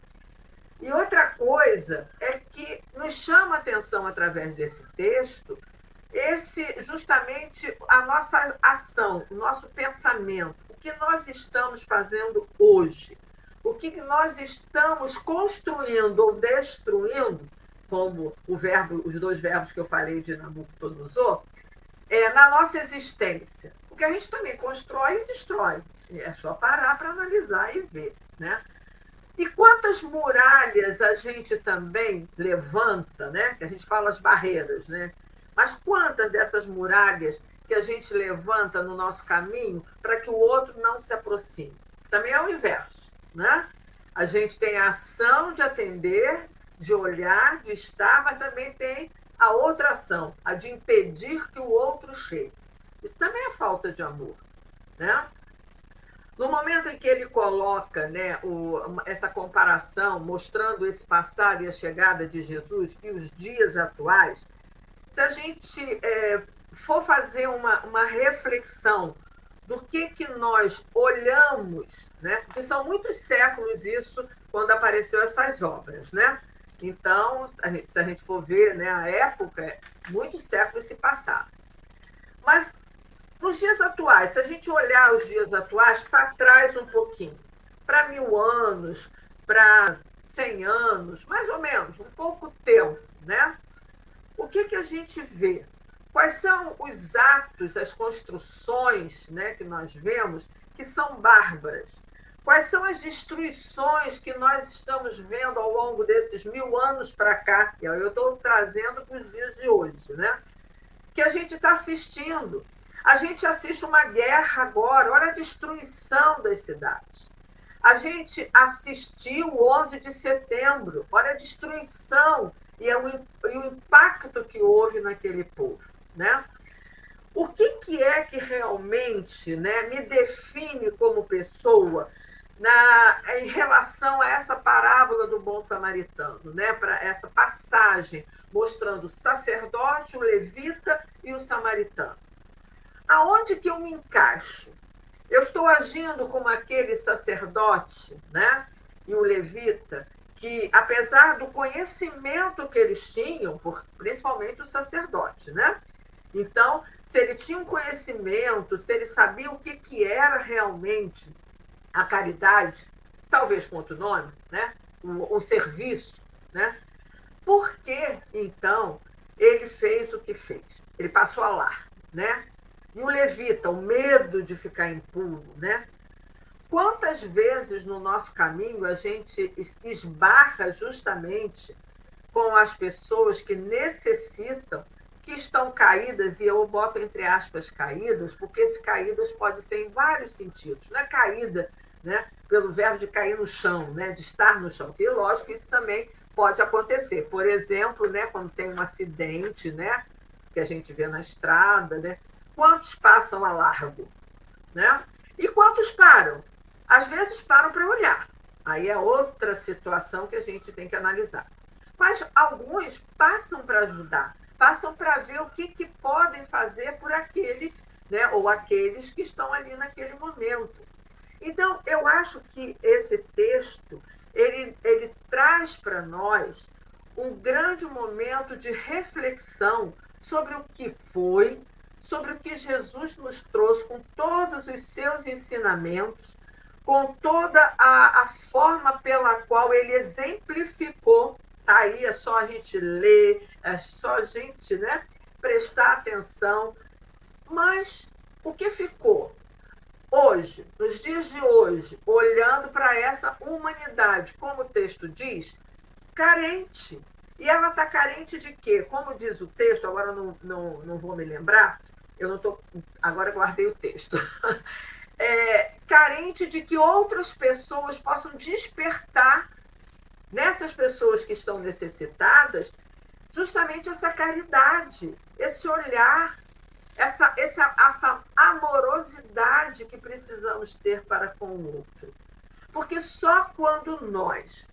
E outra coisa é que nos chama a atenção através desse texto esse justamente a nossa ação, o nosso pensamento, que nós estamos fazendo hoje, o que nós estamos construindo ou destruindo, como o verbo, os dois verbos que eu falei de Nabucodonosor, é, na nossa existência. Porque a gente também constrói e destrói. É só parar para analisar e ver. Né? E quantas muralhas a gente também levanta, né? que a gente fala as barreiras, né? Mas quantas dessas muralhas que a gente levanta no nosso caminho para que o outro não se aproxime? Também é o inverso, né? A gente tem a ação de atender, de olhar, de estar, mas também tem a outra ação, a de impedir que o outro chegue. Isso também é falta de amor, né? No momento em que ele coloca né, o, essa comparação, mostrando esse passado e a chegada de Jesus e os dias atuais, se a gente é, for fazer uma, uma reflexão do que, que nós olhamos, né? porque são muitos séculos isso quando apareceu essas obras, né? Então, a gente, se a gente for ver né, a época, muitos séculos se passaram. Mas nos dias atuais, se a gente olhar os dias atuais para trás um pouquinho, para mil anos, para cem anos, mais ou menos, um pouco tempo, né? o que, que a gente vê? Quais são os atos, as construções né, que nós vemos que são bárbaras? Quais são as destruições que nós estamos vendo ao longo desses mil anos para cá? E eu estou trazendo para os dias de hoje, né? Que a gente está assistindo. A gente assiste uma guerra agora, olha a destruição das cidades. A gente assistiu o 11 de setembro, olha a destruição é e o impacto que houve naquele povo. Né? O que, que é que realmente né, me define como pessoa na, em relação a essa parábola do bom samaritano, né, para essa passagem mostrando o sacerdote, o levita e o samaritano? Aonde que eu me encaixo? Eu estou agindo como aquele sacerdote, né? E o levita que, apesar do conhecimento que eles tinham, por, principalmente o sacerdote, né? Então, se ele tinha um conhecimento, se ele sabia o que, que era realmente a caridade, talvez com outro nome, né? o, serviço, né? por que, então, ele fez o que fez? Ele passou a lá, né? E o levita, o medo de ficar impuro, né? Quantas vezes no nosso caminho a gente esbarra justamente com as pessoas que necessitam, que estão caídas, e eu boto entre aspas caídas, porque esse caídas pode ser em vários sentidos. Não é caída né, pelo verbo de cair no chão, né, de estar no chão. E lógico que isso também pode acontecer. Por exemplo, né, quando tem um acidente, né, que a gente vê na estrada, né, quantos passam a largo? Né? E quantos param? Às vezes param para olhar. Aí é outra situação que a gente tem que analisar. Mas alguns passam para ajudar, passam para ver o que, que podem fazer por aquele, né, ou aqueles que estão ali naquele momento. Então, eu acho que esse texto ele, ele traz para nós um grande momento de reflexão sobre o que foi, sobre o que Jesus nos trouxe com todos os seus ensinamentos, com toda a, a forma pela qual ele exemplificou. Tá aí, é só a gente ler, é só a gente né, prestar atenção. Mas o que ficou? Hoje, nos dias de hoje, olhando para essa humanidade, como o texto diz, carente. E ela está carente de quê? Como diz o texto, agora não, não, não vou me lembrar, eu não estou. Agora guardei o texto. É, carente de que outras pessoas possam despertar nessas pessoas que estão necessitadas justamente essa caridade, esse olhar, essa, essa, essa amorosidade que precisamos ter para com o outro. Porque só quando nós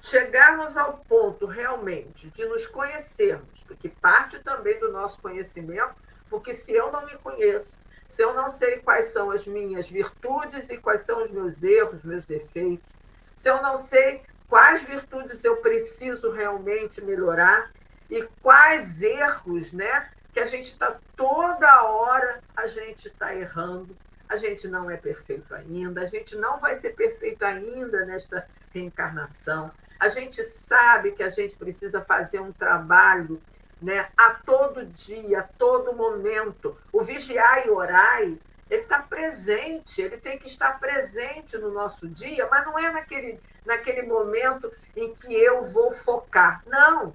chegarmos ao ponto realmente de nos conhecermos, porque parte também do nosso conhecimento, porque se eu não me conheço, se eu não sei quais são as minhas virtudes e quais são os meus erros, meus defeitos, se eu não sei quais virtudes eu preciso realmente melhorar e quais erros, né, que a gente está toda hora a gente está errando, a gente não é perfeito ainda, a gente não vai ser perfeito ainda nesta reencarnação. A gente sabe que a gente precisa fazer um trabalho né, a todo dia, a todo momento. O vigiar e orar, ele está presente, ele tem que estar presente no nosso dia, mas não é naquele, naquele momento em que eu vou focar. Não.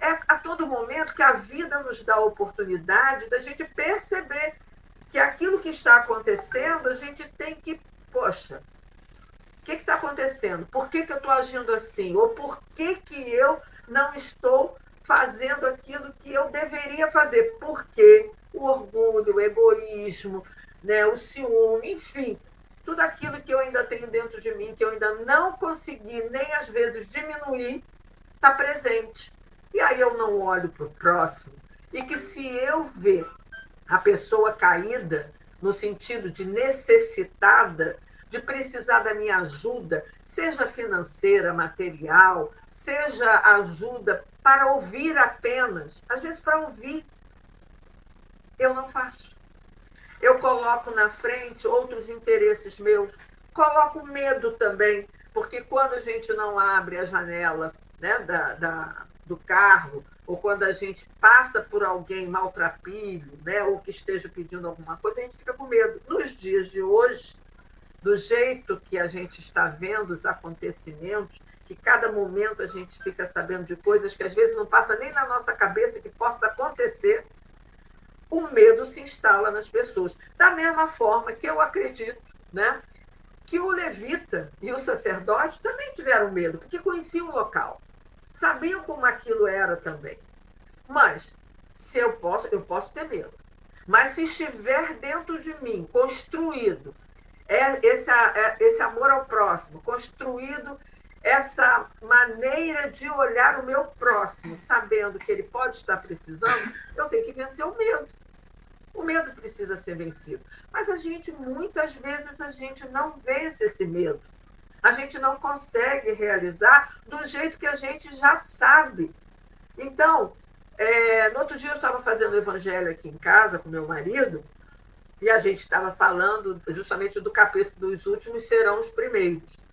É a todo momento que a vida nos dá a oportunidade da gente perceber que aquilo que está acontecendo, a gente tem que, poxa, o que está acontecendo? Por que, que eu estou agindo assim? Ou por que, que eu não estou fazendo aquilo que eu deveria fazer? Porque o orgulho, o egoísmo, né, o ciúme, enfim, tudo aquilo que eu ainda tenho dentro de mim, que eu ainda não consegui nem às vezes diminuir, está presente. E aí eu não olho para o próximo. E que se eu ver a pessoa caída, no sentido de necessitada, de precisar da minha ajuda, seja financeira, material, seja ajuda para ouvir apenas, às vezes para ouvir, eu não faço. Eu coloco na frente outros interesses meus, coloco medo também, porque quando a gente não abre a janela né, da, da, do carro, ou quando a gente passa por alguém maltrapilho, né, ou que esteja pedindo alguma coisa, a gente fica com medo. Nos dias de hoje, do jeito que a gente está vendo os acontecimentos, que cada momento a gente fica sabendo de coisas que às vezes não passa nem na nossa cabeça que possa acontecer, o medo se instala nas pessoas. Da mesma forma que eu acredito, né, que o levita e o sacerdote também tiveram medo, porque conheciam o local, sabiam como aquilo era também. Mas se eu posso, eu posso ter medo. Mas se estiver dentro de mim, construído é esse, é esse amor ao próximo, construído essa maneira de olhar o meu próximo, sabendo que ele pode estar precisando, eu tenho que vencer o medo. O medo precisa ser vencido. Mas a gente, muitas vezes, a gente não vence esse medo. A gente não consegue realizar do jeito que a gente já sabe. Então, é, no outro dia eu estava fazendo o evangelho aqui em casa com meu marido, e a gente estava falando justamente do capítulo dos últimos serão os primeiros.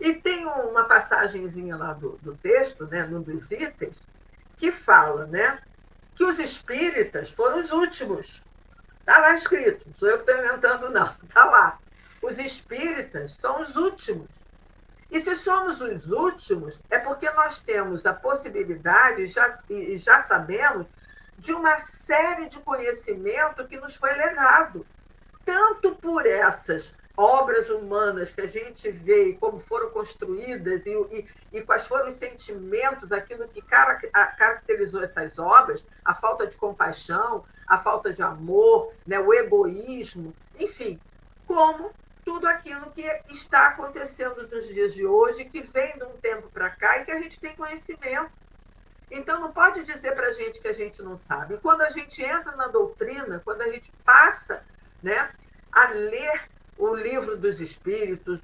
E tem uma passagenzinha lá do, do texto, né, num dos itens, que fala né, que os espíritas foram os últimos. Está lá escrito, não sou eu que estou inventando, não. Está lá. Os espíritas são os últimos. E se somos os últimos, é porque nós temos a possibilidade, já, e já sabemos, de uma série de conhecimento que nos foi legado, tanto por essas obras humanas que a gente vê e como foram construídas e, e, e quais foram os sentimentos, aquilo que caracterizou essas obras, a falta de compaixão, a falta de amor, né, o egoísmo, enfim, como tudo aquilo que está acontecendo nos dias de hoje, que vem de um tempo para cá e que a gente tem conhecimento. Então, não pode dizer para a gente que a gente não sabe. Quando a gente entra na doutrina, quando a gente passa né, a ler o livro dos Espíritos,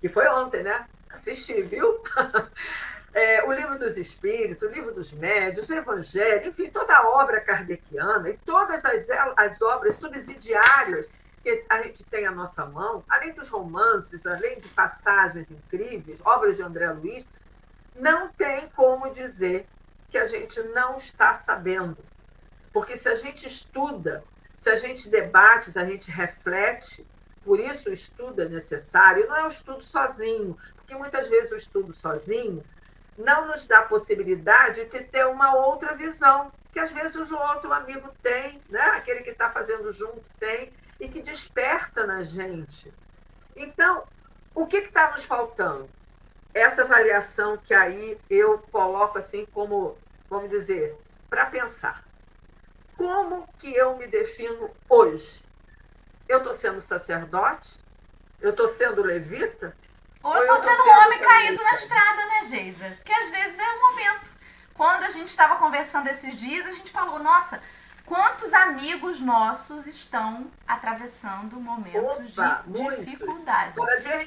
que foi ontem, né? Assisti, viu? é, o livro dos Espíritos, o livro dos Médios, o Evangelho, enfim, toda a obra kardeciana e todas as, as obras subsidiárias que a gente tem à nossa mão, além dos romances, além de passagens incríveis, obras de André Luiz, não tem como dizer que a gente não está sabendo. Porque se a gente estuda, se a gente debate, se a gente reflete, por isso o estudo é necessário, não é o estudo sozinho, porque muitas vezes o estudo sozinho não nos dá a possibilidade de ter uma outra visão, que às vezes o outro amigo tem, né? aquele que está fazendo junto tem, e que desperta na gente. Então, o que está nos faltando? Essa avaliação que aí eu coloco assim como, vamos dizer, para pensar. Como que eu me defino hoje? Eu estou sendo sacerdote? Eu estou sendo levita? Ou eu estou sendo um homem caído na estrada, né, Geisa? Porque às vezes é o momento. Quando a gente estava conversando esses dias, a gente falou, nossa, quantos amigos nossos estão atravessando momentos Opa, de muito. dificuldade.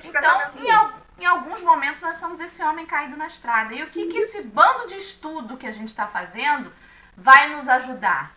Então, em, em, alguns momentos, nós somos esse homem caído na estrada. E o que, que esse bando de estudo que a gente está fazendo vai nos ajudar?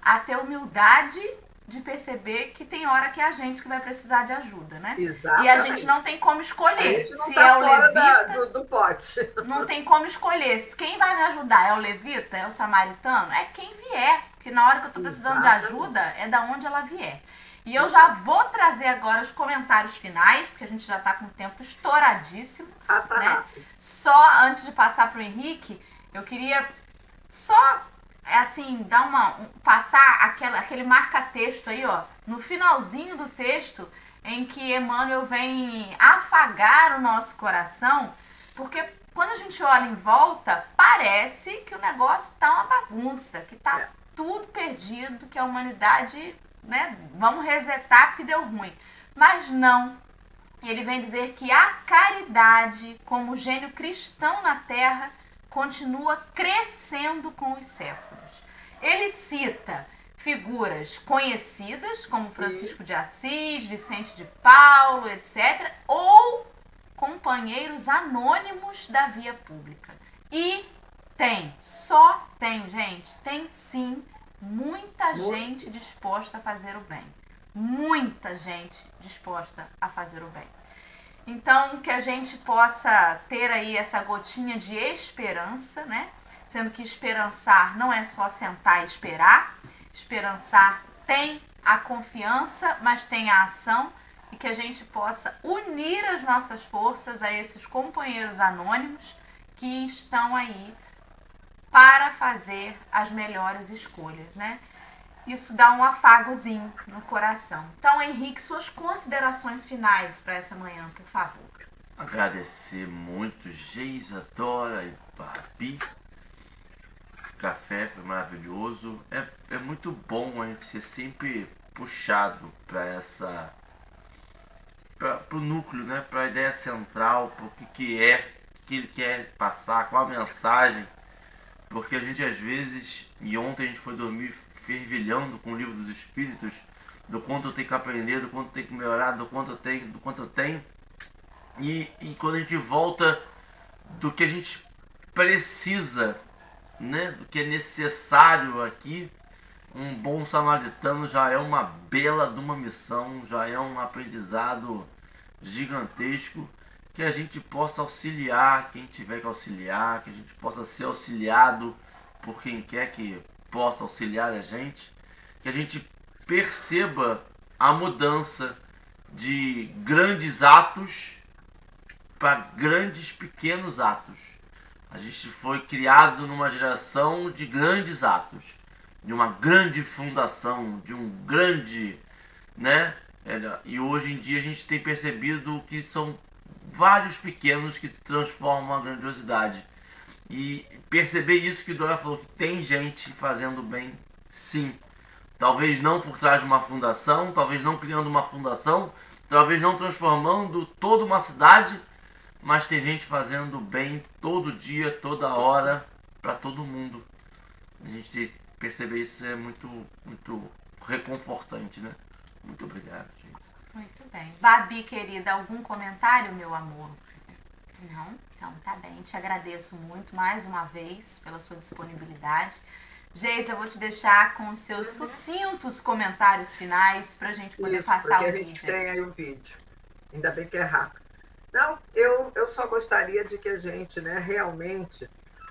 A ter humildade de perceber que tem hora que é a gente que vai precisar de ajuda, né? Exatamente. E a gente não tem como escolher se tá é o levita. Da, do, do, pote. Não tem como escolher. Quem vai me ajudar é o levita, é o samaritano? É quem vier. Porque na hora que eu estou precisando Exatamente. de ajuda, é da onde ela vier. E eu já vou trazer agora os comentários finais, porque a gente já está com o tempo estouradíssimo. Passa né? rápido. Só antes de passar para o Henrique, eu queria só é assim, dar uma. Um, passar aquela, aquele marca-texto aí, ó, no finalzinho do texto, em que Emmanuel vem afagar o nosso coração, porque quando a gente olha em volta, parece que o negócio tá uma bagunça, que tá é. tudo perdido, que a humanidade, né, vamos resetar porque deu ruim. Mas não. Ele vem dizer que a caridade, como gênio cristão na terra, continua crescendo com os séculos. Ele cita figuras conhecidas, como Francisco de Assis, Vicente de Paulo, etc., ou companheiros anônimos da via pública. E tem, só tem, gente, tem sim muita gente disposta a fazer o bem. Muita gente disposta a fazer o bem. Então, que a gente possa ter aí essa gotinha de esperança, né? sendo que esperançar não é só sentar e esperar. Esperançar tem a confiança, mas tem a ação e que a gente possa unir as nossas forças a esses companheiros anônimos que estão aí para fazer as melhores escolhas, né? Isso dá um afagozinho no coração. Então, Henrique, suas considerações finais para essa manhã, por favor. Agradecer muito, Geisa, Dora e Babi café foi maravilhoso. É, é muito bom a gente ser sempre puxado para essa para o núcleo, né? para a ideia central, para o que, que é, o que ele quer passar, qual a mensagem. Porque a gente às vezes, e ontem a gente foi dormir fervilhando com o livro dos espíritos, do quanto eu tenho que aprender, do quanto eu tenho que melhorar, do quanto eu tenho, do quanto eu tenho. E, e quando a gente volta do que a gente precisa né, do que é necessário aqui, um bom samaritano já é uma bela de uma missão, já é um aprendizado gigantesco que a gente possa auxiliar quem tiver que auxiliar, que a gente possa ser auxiliado por quem quer que possa auxiliar a gente, que a gente perceba a mudança de grandes atos para grandes pequenos atos a gente foi criado numa geração de grandes atos, de uma grande fundação, de um grande, né? E hoje em dia a gente tem percebido que são vários pequenos que transformam a grandiosidade. E perceber isso que Dora falou, que tem gente fazendo bem, sim. Talvez não por trás de uma fundação, talvez não criando uma fundação, talvez não transformando toda uma cidade, mas tem gente fazendo bem todo dia, toda hora, para todo mundo. A gente perceber isso é muito, muito reconfortante, né? Muito obrigado, gente. Muito bem. Babi, querida, algum comentário, meu amor? Não? Então tá bem. Te agradeço muito mais uma vez pela sua disponibilidade. Geis, eu vou te deixar com os seus sucintos comentários finais para a gente poder Isso, passar o a vídeo. gente tem aí o vídeo. Ainda bem que é rápido. Não, eu, eu só gostaria de que a gente, né, realmente,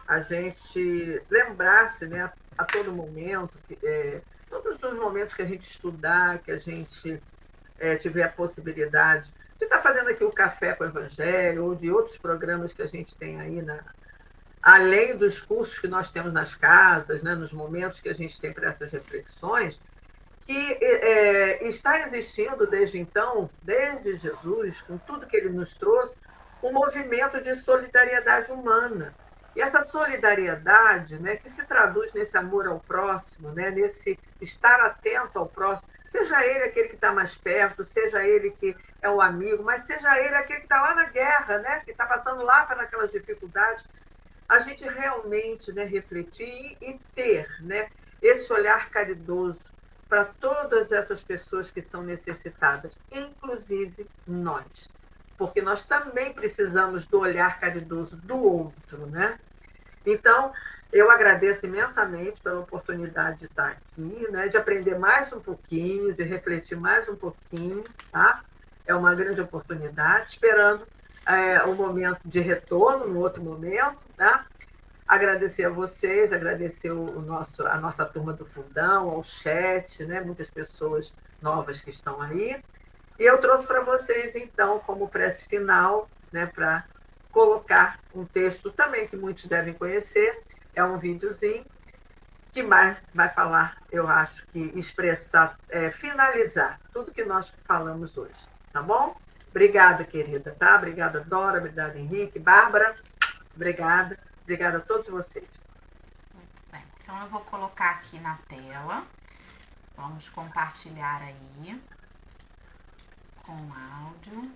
a gente lembrasse, né, a todo momento, que, é, todos os momentos que a gente estudar, que a gente é, tiver a possibilidade de estar tá fazendo aqui o Café com o Evangelho, ou de outros programas que a gente tem aí, na, além dos cursos que nós temos nas casas, né, nos momentos que a gente tem para essas reflexões, que é, está existindo desde então, desde Jesus, com tudo que ele nos trouxe, um movimento de solidariedade humana. E essa solidariedade, né, que se traduz nesse amor ao próximo, né, nesse estar atento ao próximo, seja ele aquele que está mais perto, seja ele que é o amigo, mas seja ele aquele que está lá na guerra, né, que está passando lá para aquelas dificuldades, a gente realmente né, refletir e ter né, esse olhar caridoso para todas essas pessoas que são necessitadas, inclusive nós. Porque nós também precisamos do olhar caridoso do outro, né? Então, eu agradeço imensamente pela oportunidade de estar aqui, né? de aprender mais um pouquinho, de refletir mais um pouquinho, tá? É uma grande oportunidade, esperando é, um momento de retorno, no outro momento, tá? agradecer a vocês, agradecer o nosso, a nossa turma do Fundão, ao chat, né? muitas pessoas novas que estão aí. E eu trouxe para vocês, então, como prece final, né, para colocar um texto também que muitos devem conhecer, é um videozinho que mais vai falar, eu acho que expressar, é, finalizar tudo que nós falamos hoje, tá bom? Obrigada, querida, tá? Obrigada, Dora, obrigada, Henrique, Bárbara, obrigada. Obrigada a todos vocês. Muito bem. Então eu vou colocar aqui na tela. Vamos compartilhar aí com áudio.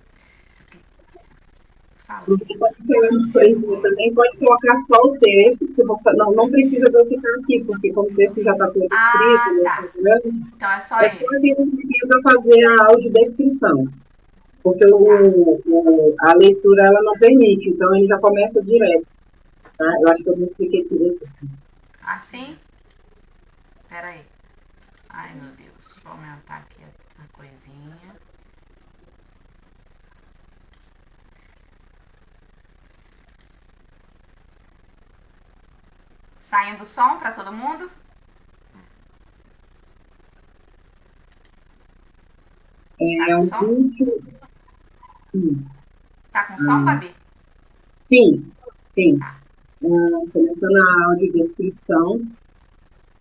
Fala. Você também pode colocar só o texto, porque vou, não, não precisa de eu ficar aqui, porque como o texto já está todo ah, escrito, tá. né, então é só é só vir para fazer a audiodescrição. Porque o, o, a leitura ela não permite, então ele já começa direto. Tá? Eu acho que eu não expliquei direito. Assim? Peraí. Ai, meu Deus. Vou aumentar aqui a, a coisinha. Saindo o som para todo mundo? É, tá um som? vídeo. Hum. Tá com som, Babi? Sim, sim. Tá uh, começando a audiodescrição,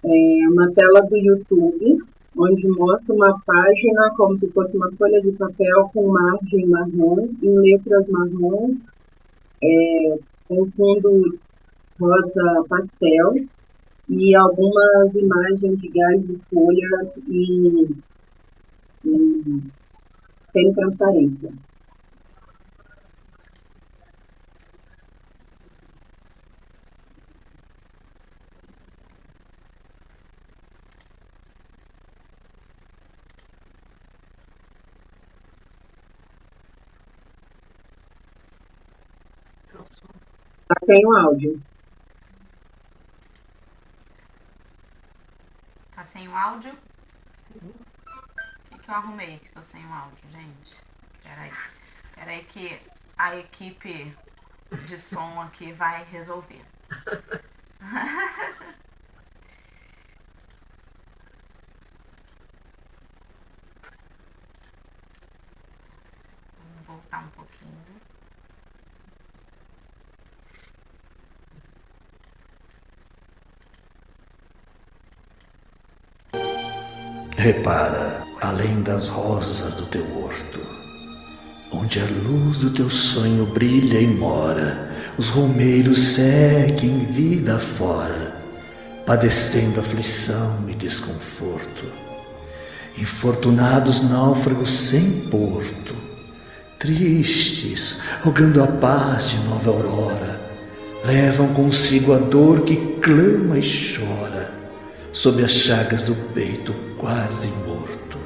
é uma tela do YouTube, onde mostra uma página como se fosse uma folha de papel com margem marrom, em letras marrons, é, com fundo rosa pastel, e algumas imagens de galhos e folhas e, e tem transparência. Tá sem o áudio. O áudio? O que, que eu arrumei que tô sem o áudio, gente? Peraí. Peraí que a equipe de som aqui vai resolver. Vamos voltar um pouquinho. Repara, além das rosas do teu horto, onde a luz do teu sonho brilha e mora, os romeiros seguem vida fora, padecendo aflição e desconforto. Infortunados náufragos sem porto, tristes, rogando a paz de nova aurora, levam consigo a dor que clama e chora sob as chagas do peito quase morto.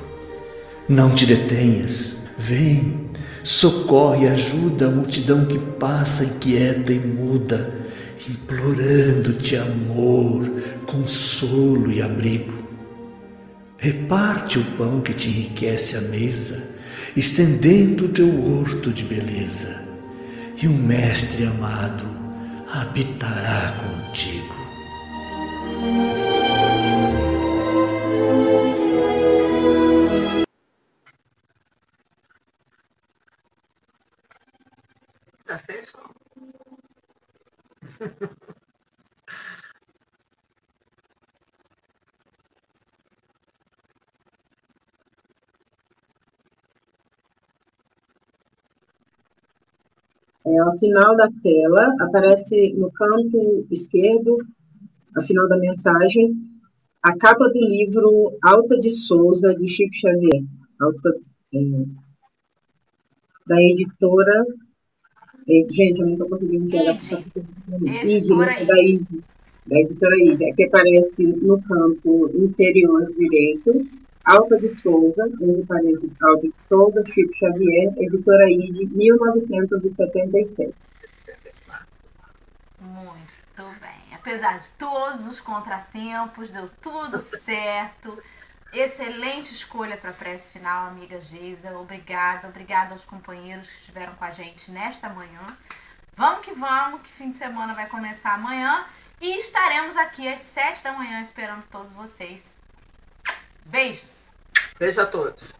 Não te detenhas, vem, socorre e ajuda a multidão que passa inquieta e muda, implorando-te amor, consolo e abrigo. Reparte o pão que te enriquece a mesa, estendendo o teu horto de beleza, e o Mestre amado habitará contigo. É, ao final da tela, aparece no canto esquerdo, ao final da mensagem, a capa do livro Alta de Souza, de Chico Xavier, Alta, é, da editora. É, gente, eu não estou conseguindo enxergar. ID. Editora né, da ID. Da editora ID. Aqui aparece no canto inferior direito Alta de Souza, entre parênteses, Alta de Souza, Chico Xavier, editora ID, 1977. Muito bem. Apesar de todos os contratempos, deu tudo certo. Excelente escolha para a prece final, amiga Geisa. Obrigada, obrigada aos companheiros que estiveram com a gente nesta manhã. Vamos que vamos, que fim de semana vai começar amanhã e estaremos aqui às sete da manhã esperando todos vocês Beijos. Beijo a todos.